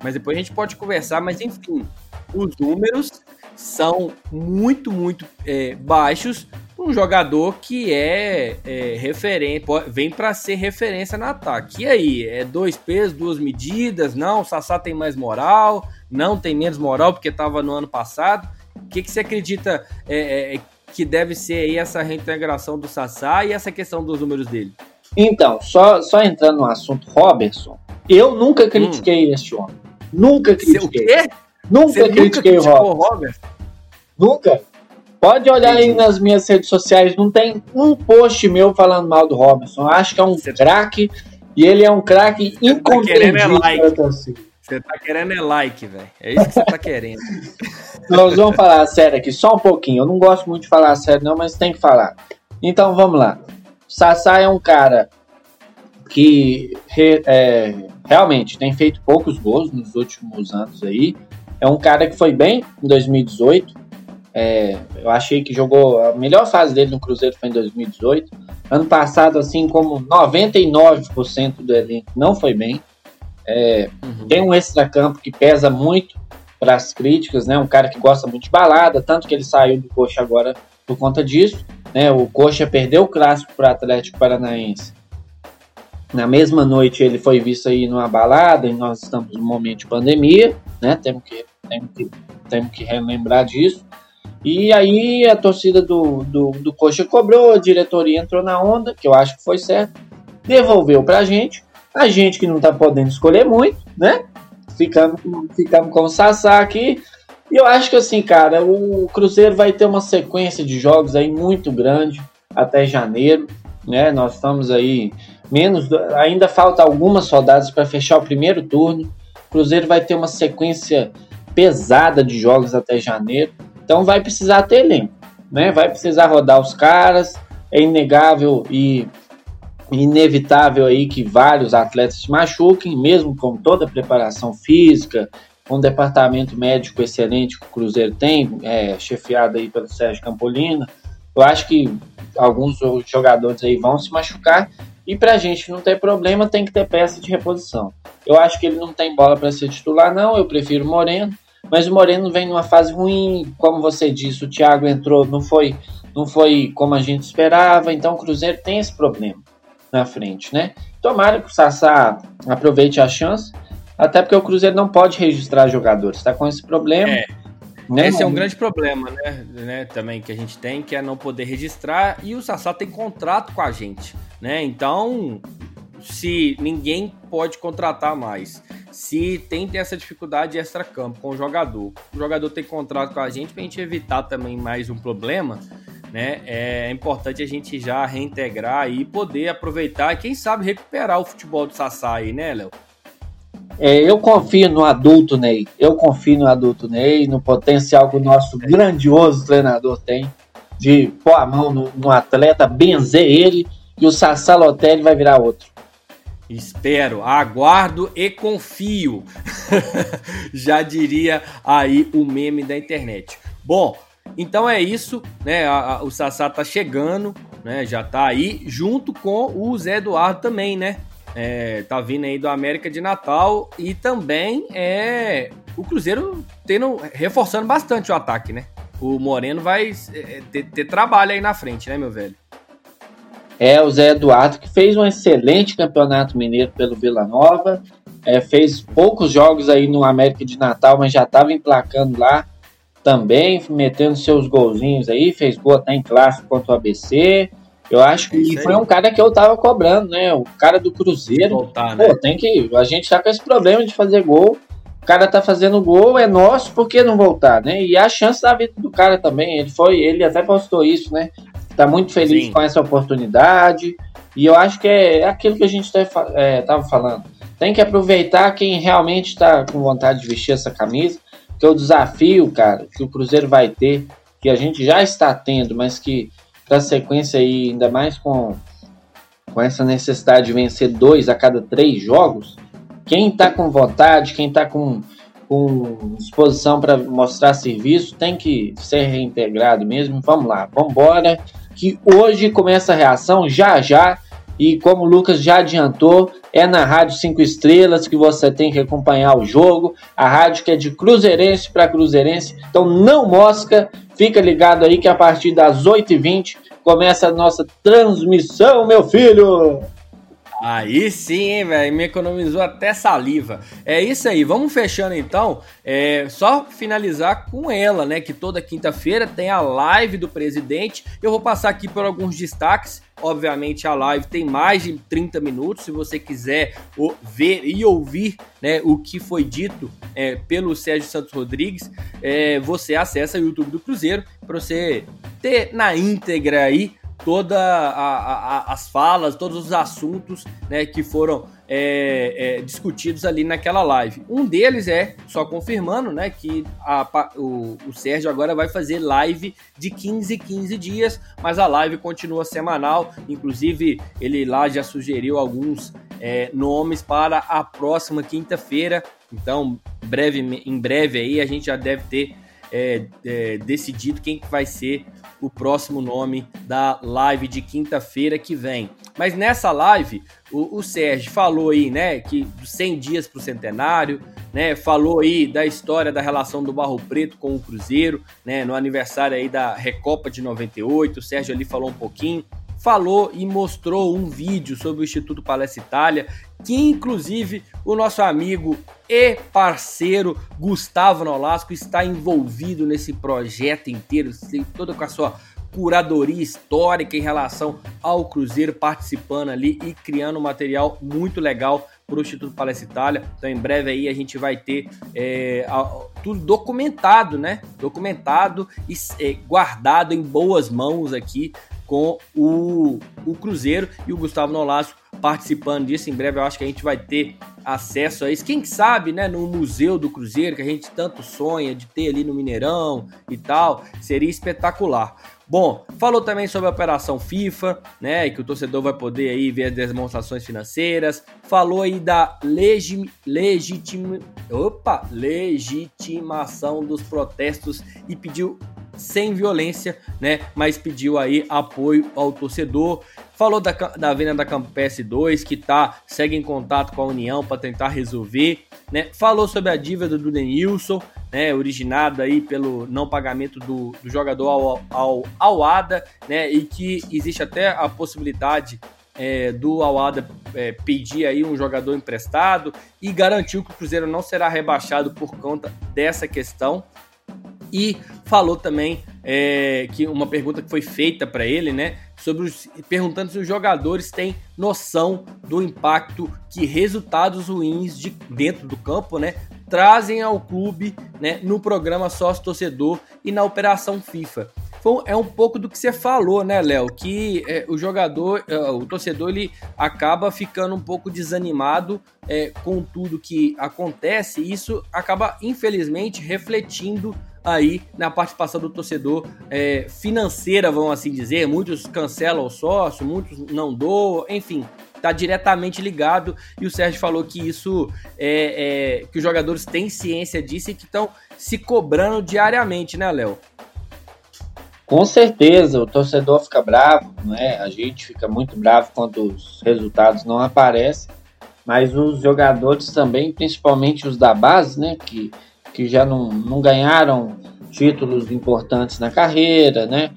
Speaker 2: mas depois a gente pode conversar. Mas enfim, os números são muito, muito é, baixos um jogador que é, é referente, vem para ser referência no ataque. E aí, é dois pesos, duas medidas? Não, o Sassá tem mais moral, não tem menos moral porque estava no ano passado. O que, que você acredita é, é, que deve ser aí essa reintegração do Sassá e essa questão dos números dele?
Speaker 3: Então, só, só entrando no assunto Robertson, eu nunca critiquei hum. este homem. Nunca critiquei. O quê? Nunca critiquei nunca o Robertson. Nunca. Pode olhar Entendi. aí nas minhas redes sociais, não tem um post meu falando mal do Robertson. Acho que é um craque e ele é um craque incompreendido
Speaker 2: tá like. Você tá querendo é like, velho. É isso que você tá querendo.
Speaker 3: Nós vamos falar sério aqui, só um pouquinho. Eu não gosto muito de falar sério, não, mas tem que falar. Então vamos lá. Sassá é um cara que é, realmente tem feito poucos gols nos últimos anos aí. É um cara que foi bem em 2018. É, eu achei que jogou a melhor fase dele no Cruzeiro foi em 2018. Ano passado, assim como 99% do elenco não foi bem. É, uhum. Tem um extracampo que pesa muito para as críticas, né? Um cara que gosta muito de balada, tanto que ele saiu do Coxa agora por conta disso. Né? O Coxa perdeu o clássico para o Atlético Paranaense. Na mesma noite ele foi visto aí numa balada e nós estamos num momento de pandemia, né? Temos que, temos que, temos que relembrar disso. E aí a torcida do, do, do Coxa cobrou, a diretoria entrou na onda, que eu acho que foi certo, devolveu pra gente. A gente que não tá podendo escolher muito, né? Ficamos, ficamos com o Sassá aqui. E eu acho que assim, cara, o Cruzeiro vai ter uma sequência de jogos aí muito grande até janeiro, né? Nós estamos aí menos, ainda falta algumas rodadas para fechar o primeiro turno. O Cruzeiro vai ter uma sequência pesada de jogos até janeiro. Então vai precisar ter elenco, né? Vai precisar rodar os caras. É inegável e inevitável aí que vários atletas se machuquem, mesmo com toda a preparação física, com um departamento médico excelente que o Cruzeiro tem, é, chefiado aí pelo Sérgio Campolina. Eu acho que alguns jogadores aí vão se machucar e para a gente não ter problema tem que ter peça de reposição. Eu acho que ele não tem bola para ser titular, não. Eu prefiro o Moreno. Mas o Moreno vem numa fase ruim, como você disse, o Thiago entrou, não foi, não foi como a gente esperava, então o Cruzeiro tem esse problema na frente, né? Tomara que o Sassá aproveite a chance, até porque o Cruzeiro não pode registrar jogadores, está com esse problema.
Speaker 2: É. Né? Esse é um grande problema, né? né? Também que a gente tem, que é não poder registrar, e o Sassá tem contrato com a gente, né? Então, se ninguém pode contratar mais se tem essa dificuldade extra-campo com o jogador. O jogador tem contrato com a gente para a gente evitar também mais um problema, né? É importante a gente já reintegrar e poder aproveitar e quem sabe recuperar o futebol do Sassá aí, né, Léo?
Speaker 3: É, eu confio no adulto Ney. Eu confio no adulto Ney, no potencial que o nosso grandioso treinador tem de pôr a mão no, no atleta, benzer ele e o Sassá Lotelli vai virar outro.
Speaker 2: Espero, aguardo e confio. Já diria aí o meme da internet. Bom, então é isso, né? A, a, o Sassá tá chegando, né? Já tá aí, junto com o Zé Eduardo também, né? É, tá vindo aí do América de Natal e também é o Cruzeiro tendo reforçando bastante o ataque, né? O Moreno vai é, ter, ter trabalho aí na frente, né, meu velho?
Speaker 3: é o Zé Eduardo, que fez um excelente campeonato mineiro pelo Vila Nova, é, fez poucos jogos aí no América de Natal, mas já estava emplacando lá também, metendo seus golzinhos aí, fez gol até em clássico contra o ABC. Eu acho que foi um cara que eu tava cobrando, né? O cara do Cruzeiro. Voltar, né? Pô, tem que. A gente tá com esse problema de fazer gol. O cara tá fazendo gol, é nosso, por que não voltar, né? E a chance da vida do cara também. Ele foi, ele até postou isso, né? Está muito feliz Sim. com essa oportunidade. E eu acho que é aquilo que a gente estava é, falando. Tem que aproveitar quem realmente está com vontade de vestir essa camisa. Que é o desafio, cara, que o Cruzeiro vai ter, que a gente já está tendo, mas que para sequência aí, ainda mais com, com essa necessidade de vencer dois a cada três jogos, quem está com vontade, quem está com, com disposição para mostrar serviço, tem que ser reintegrado mesmo. Vamos lá, vamos embora que hoje começa a reação já já. E como o Lucas já adiantou, é na Rádio 5 Estrelas que você tem que acompanhar o jogo. A rádio que é de Cruzeirense para Cruzeirense. Então não mosca Fica ligado aí que a partir das 8h20 começa a nossa transmissão, meu filho!
Speaker 2: Aí sim, hein, velho? Me economizou até saliva. É isso aí, vamos fechando então. É, só finalizar com ela, né? Que toda quinta-feira tem a live do presidente. Eu vou passar aqui por alguns destaques. Obviamente a live tem mais de 30 minutos. Se você quiser ver e ouvir né, o que foi dito é, pelo Sérgio Santos Rodrigues, é, você acessa o YouTube do Cruzeiro para você ter na íntegra aí todas as falas, todos os assuntos né, que foram é, é, discutidos ali naquela live. Um deles é, só confirmando, né, que a, o, o, Sérgio agora vai fazer live de 15 15 dias, mas a live continua semanal. Inclusive, ele lá já sugeriu alguns é, nomes para a próxima quinta-feira. Então, breve, em breve aí a gente já deve ter é, é, decidido quem vai ser o próximo nome da live de quinta-feira que vem. Mas nessa live, o, o Sérgio falou aí, né, que 100 dias para o centenário, né, falou aí da história da relação do Barro Preto com o Cruzeiro, né, no aniversário aí da Recopa de 98, o Sérgio ali falou um pouquinho, falou e mostrou um vídeo sobre o Instituto Palestra Itália, que inclusive o nosso amigo e parceiro Gustavo Nolasco está envolvido nesse projeto inteiro, toda com a sua curadoria histórica em relação ao Cruzeiro, participando ali e criando um material muito legal para o Instituto Palestra Itália. Então, em breve aí a gente vai ter é, tudo documentado, né? Documentado e é, guardado em boas mãos aqui com o, o Cruzeiro e o Gustavo Nolasco participando disso. Em breve eu acho que a gente vai ter acesso a isso. Quem sabe, né, no Museu do Cruzeiro, que a gente tanto sonha de ter ali no Mineirão e tal, seria espetacular. Bom, falou também sobre a operação FIFA, né, que o torcedor vai poder aí ver as demonstrações financeiras. Falou aí da legim, legitim, opa, legitimação dos protestos e pediu sem violência, né? Mas pediu aí apoio ao torcedor. Falou da, da venda da Campes 2, que tá, segue em contato com a União para tentar resolver, né? Falou sobre a dívida do Denilson, né? Originada aí pelo não pagamento do, do jogador ao, ao, ao ADA, né? E que existe até a possibilidade é, do Awada é, pedir aí um jogador emprestado e garantiu que o Cruzeiro não será rebaixado por conta dessa questão e falou também é, que uma pergunta que foi feita para ele, né, sobre os, perguntando se os jogadores têm noção do impacto que resultados ruins de dentro do campo, né, trazem ao clube, né, no programa sócio torcedor e na operação FIFA. é um pouco do que você falou, né, Léo? Que é, o jogador, é, o torcedor, ele acaba ficando um pouco desanimado é, com tudo que acontece. E isso acaba, infelizmente, refletindo aí na participação do torcedor é, financeira, vamos assim dizer. Muitos cancelam o sócio, muitos não doam, enfim, está diretamente ligado. E o Sérgio falou que isso é, é que os jogadores têm ciência disso e que estão se cobrando diariamente, né, Léo?
Speaker 3: Com certeza, o torcedor fica bravo, né? A gente fica muito bravo quando os resultados não aparecem, mas os jogadores também, principalmente os da base, né? Que que já não, não ganharam títulos importantes na carreira, né?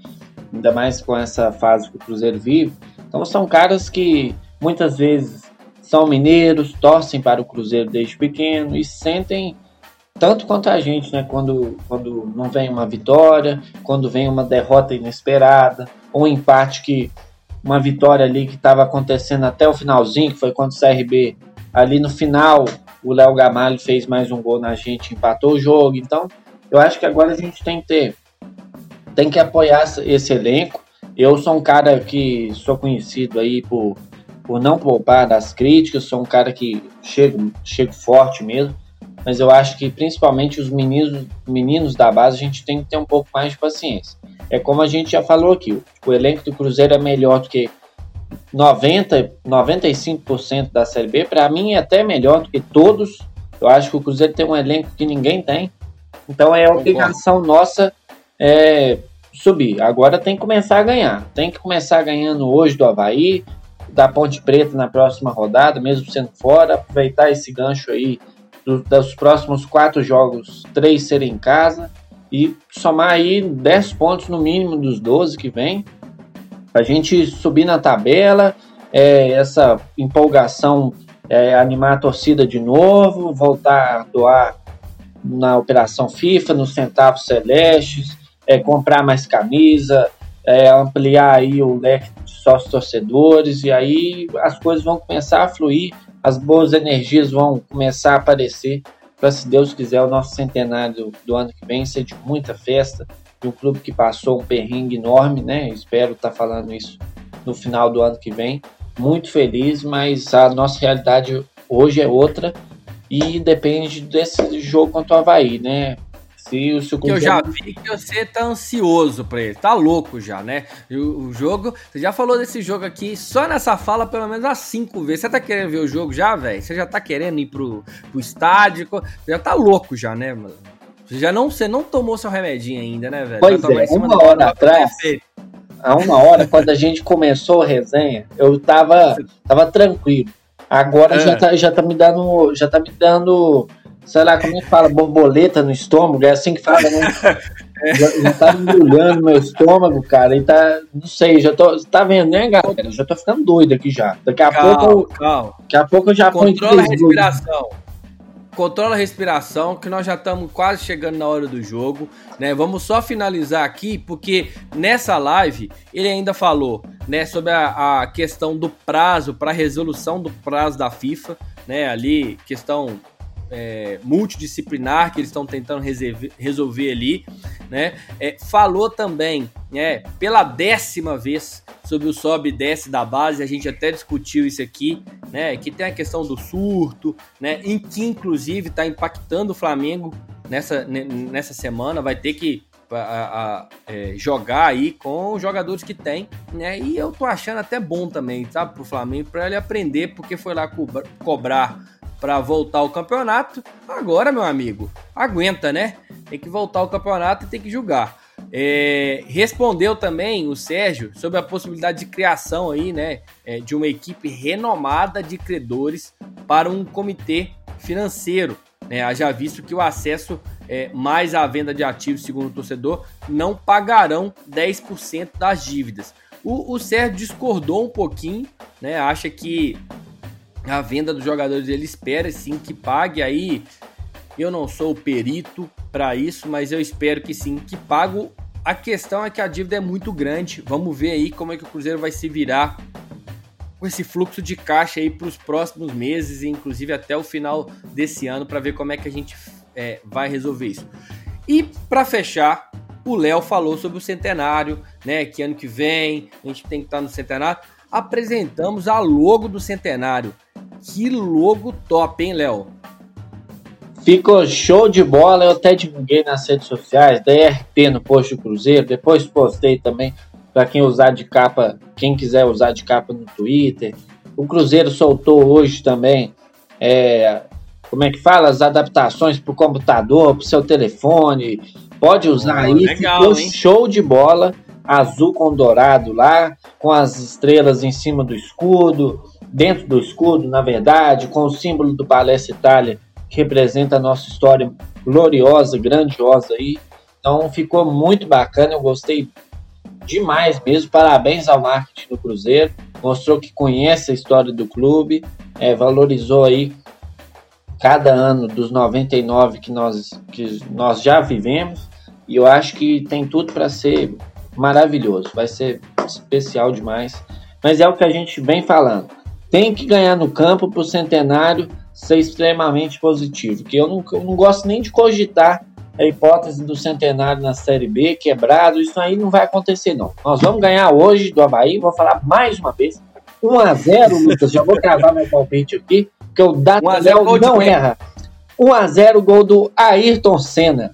Speaker 3: Ainda mais com essa fase que o Cruzeiro vive. Então são caras que muitas vezes são mineiros, torcem para o Cruzeiro desde pequeno e sentem tanto quanto a gente, né? Quando, quando não vem uma vitória, quando vem uma derrota inesperada, um empate que uma vitória ali que estava acontecendo até o finalzinho, que foi contra o CRB, ali no final o Léo Gamalho fez mais um gol na gente, empatou o jogo. Então, eu acho que agora a gente tem que ter, tem que apoiar esse elenco. Eu sou um cara que sou conhecido aí por, por não poupar das críticas, sou um cara que chego, chego forte mesmo, mas eu acho que principalmente os meninos, meninos da base a gente tem que ter um pouco mais de paciência. É como a gente já falou aqui, o elenco do Cruzeiro é melhor do que 90, 95% da Série B, para mim é até melhor do que todos. Eu acho que o Cruzeiro tem um elenco que ninguém tem. Então é obrigação nossa é, subir. Agora tem que começar a ganhar. Tem que começar ganhando hoje do Havaí, da Ponte Preta na próxima rodada, mesmo sendo fora, aproveitar esse gancho aí do, dos próximos quatro jogos, três serem em casa, e somar aí 10 pontos no mínimo dos 12 que vem, a gente subir na tabela, é, essa empolgação é, animar a torcida de novo, voltar a doar na operação FIFA, nos centavos celestes, é, comprar mais camisa, é, ampliar aí o leque de sócios torcedores e aí as coisas vão começar a fluir, as boas energias vão começar a aparecer. Para, se Deus quiser, o nosso centenário do ano que vem ser de muita festa, de um clube que passou um perrengue enorme, né? Espero estar tá falando isso no final do ano que vem. Muito feliz, mas a nossa realidade hoje é outra e depende desse jogo contra o Havaí, né?
Speaker 2: Se o seu Eu já vi que você tá ansioso pra ele, tá louco já, né? O, o, jogo, você já falou desse jogo aqui, só nessa fala pelo menos as cinco vezes. Você tá querendo ver o jogo já, velho? Você já tá querendo ir pro, pro estádio? Você já tá louco já, né, mano? Você já não, você não tomou seu remedinho ainda, né, velho?
Speaker 3: Pois é, uma hora atrás, há uma hora, quando a gente começou a resenha, eu tava, tava tranquilo. Agora é. já, tá, já tá me dando, já tá me dando sei lá, como é que fala, borboleta no estômago, é assim que fala, né? já, já tá embrulhando meu estômago, cara, e tá, não sei, já tô, tá vendo, né, galera? Já tô ficando doido aqui já. Daqui a calma, pouco, calma. daqui a pouco eu já
Speaker 2: Controla a respiração. Controla a respiração, que nós já estamos quase chegando na hora do jogo, né? Vamos só finalizar aqui, porque nessa live ele ainda falou, né, sobre a, a questão do prazo para resolução do prazo da FIFA, né? Ali, questão é, multidisciplinar que eles estão tentando resolver, ali, né? É, falou também, né, pela décima vez sobre o sobe e desce da base, a gente até discutiu isso aqui, né? Que tem a questão do surto, né? Em que inclusive está impactando o Flamengo nessa, nessa semana, vai ter que a, a, é, jogar aí com os jogadores que tem, né? E eu tô achando até bom também, sabe, pro Flamengo, para ele aprender, porque foi lá cobrar para voltar ao campeonato. Agora, meu amigo, aguenta, né? Tem que voltar ao campeonato e tem que julgar. É, respondeu também o Sérgio sobre a possibilidade de criação aí, né, é, de uma equipe renomada de credores para um comitê financeiro. Né, haja visto que o acesso é, mais a venda de ativos, segundo o torcedor, não pagarão 10% das dívidas. O, o Sérgio discordou um pouquinho, né, acha que a venda dos jogadores ele espera sim que pague aí. Eu não sou perito para isso, mas eu espero que sim que pago. A questão é que a dívida é muito grande. Vamos ver aí como é que o Cruzeiro vai se virar com esse fluxo de caixa aí para os próximos meses, inclusive até o final desse ano, para ver como é que a gente é, vai resolver isso. E para fechar, o Léo falou sobre o centenário, né? Que ano que vem a gente tem que estar no centenário. Apresentamos a logo do centenário. Que logo top, hein, Léo?
Speaker 3: Ficou show de bola. Eu até divulguei nas redes sociais da ERP no post do Cruzeiro. Depois postei também para quem usar de capa, quem quiser usar de capa no Twitter. O Cruzeiro soltou hoje também, é, como é que fala? As adaptações para o computador, para o seu telefone. Pode usar oh, aí. Legal, Ficou hein? show de bola. Azul com dourado lá, com as estrelas em cima do escudo dentro do escudo, na verdade, com o símbolo do Palestra Itália, que representa a nossa história gloriosa, grandiosa aí. Então ficou muito bacana, eu gostei demais mesmo. Parabéns ao marketing do Cruzeiro, mostrou que conhece a história do clube, é, valorizou aí cada ano dos 99 que nós, que nós já vivemos, e eu acho que tem tudo para ser maravilhoso, vai ser especial demais. Mas é o que a gente vem falando tem que ganhar no campo para o centenário ser extremamente positivo. Que eu não, eu não gosto nem de cogitar a hipótese do centenário na Série B, quebrado, isso aí não vai acontecer não. Nós vamos ganhar hoje do Havaí, vou falar mais uma vez, 1 a 0 Lucas, já vou gravar meu palpite aqui, porque o Dateléu não erra. 1 a 0 gol do Ayrton Senna.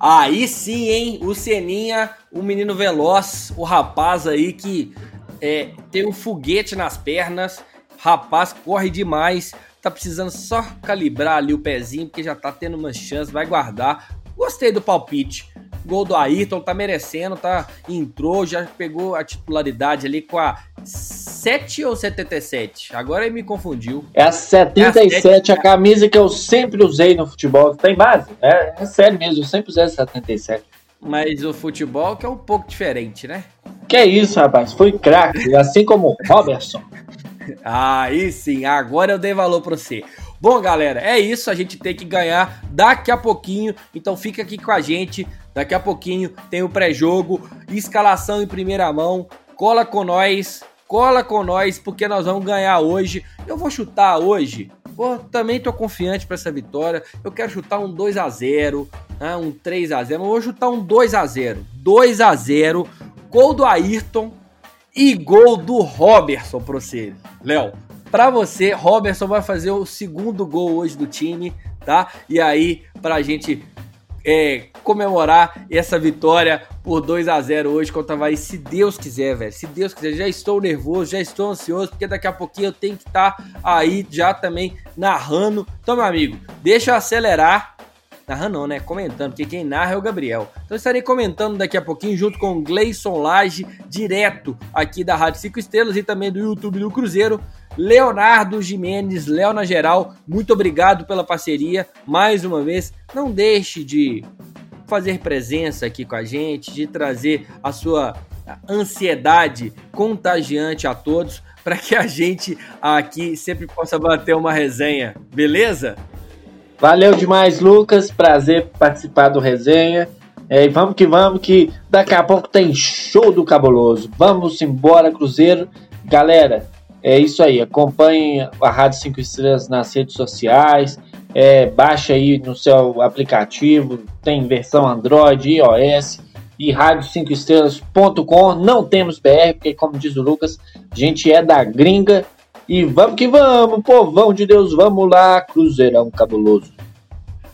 Speaker 2: Aí sim, hein? O Seninha, o menino veloz, o rapaz aí que é, tem um foguete nas pernas, rapaz, corre demais, tá precisando só calibrar ali o pezinho, porque já tá tendo uma chance, vai guardar. Gostei do palpite. Gol do Ayrton, tá merecendo, tá? Entrou, já pegou a titularidade ali com a 7 ou 77? Agora ele me confundiu.
Speaker 3: É a 77, é a, a camisa que eu sempre usei no futebol. Tem base? É, é sério mesmo, eu sempre usei a 77.
Speaker 2: Mas o futebol que é um pouco diferente, né?
Speaker 3: Que é isso, rapaz. Foi craque, assim como o Robertson.
Speaker 2: Aí sim, agora eu dei valor pra você. Bom, galera, é isso. A gente tem que ganhar daqui a pouquinho. Então fica aqui com a gente. Daqui a pouquinho tem o pré-jogo, escalação em primeira mão. Cola com nós, cola com nós, porque nós vamos ganhar hoje. Eu vou chutar hoje. Pô, também tô confiante para essa vitória. Eu quero chutar um 2 a 0 né, um 3 a 0 Eu vou chutar um 2 a 0 2 a 0 Gol do Ayrton e gol do Robertson para você. Léo, para você, Robertson vai fazer o segundo gol hoje do time, tá? E aí, pra gente é, comemorar essa vitória por 2 a 0 hoje contra o Havaí, se Deus quiser, velho. Se Deus quiser, já estou nervoso, já estou ansioso, porque daqui a pouquinho eu tenho que estar tá aí já também narrando. Então, meu amigo, deixa eu acelerar narrando não, né? Comentando, porque quem narra é o Gabriel. Então eu estarei comentando daqui a pouquinho junto com o Gleison Lage, direto aqui da Rádio 5 Estrelas e também do YouTube do Cruzeiro. Leonardo Jimenez, Léo na geral, muito obrigado pela parceria mais uma vez. Não deixe de fazer presença aqui com a gente, de trazer a sua ansiedade contagiante a todos, para que a gente aqui sempre possa bater uma resenha, beleza?
Speaker 3: Valeu demais, Lucas. Prazer participar do resenha. É, vamos que vamos, que daqui a pouco tem show do Cabuloso. Vamos embora, Cruzeiro. Galera, é isso aí. Acompanhe a Rádio 5 Estrelas nas redes sociais. É, baixa aí no seu aplicativo. Tem versão Android, iOS e rádio5estrelas.com. Não temos BR, porque, como diz o Lucas, a gente é da gringa e vamos que vamos, povão de Deus, vamos lá, Cruzeirão cabuloso.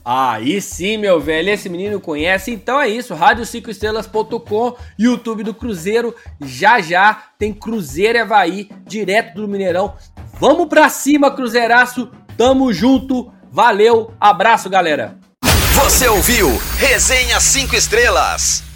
Speaker 2: Aí sim, meu velho, esse menino conhece. Então é isso, rádio5estrelas.com, YouTube do Cruzeiro. Já já tem Cruzeiro Havaí, direto do Mineirão. Vamos pra cima, Cruzeiraço. Tamo junto. Valeu, abraço, galera.
Speaker 1: Você ouviu Resenha 5 Estrelas.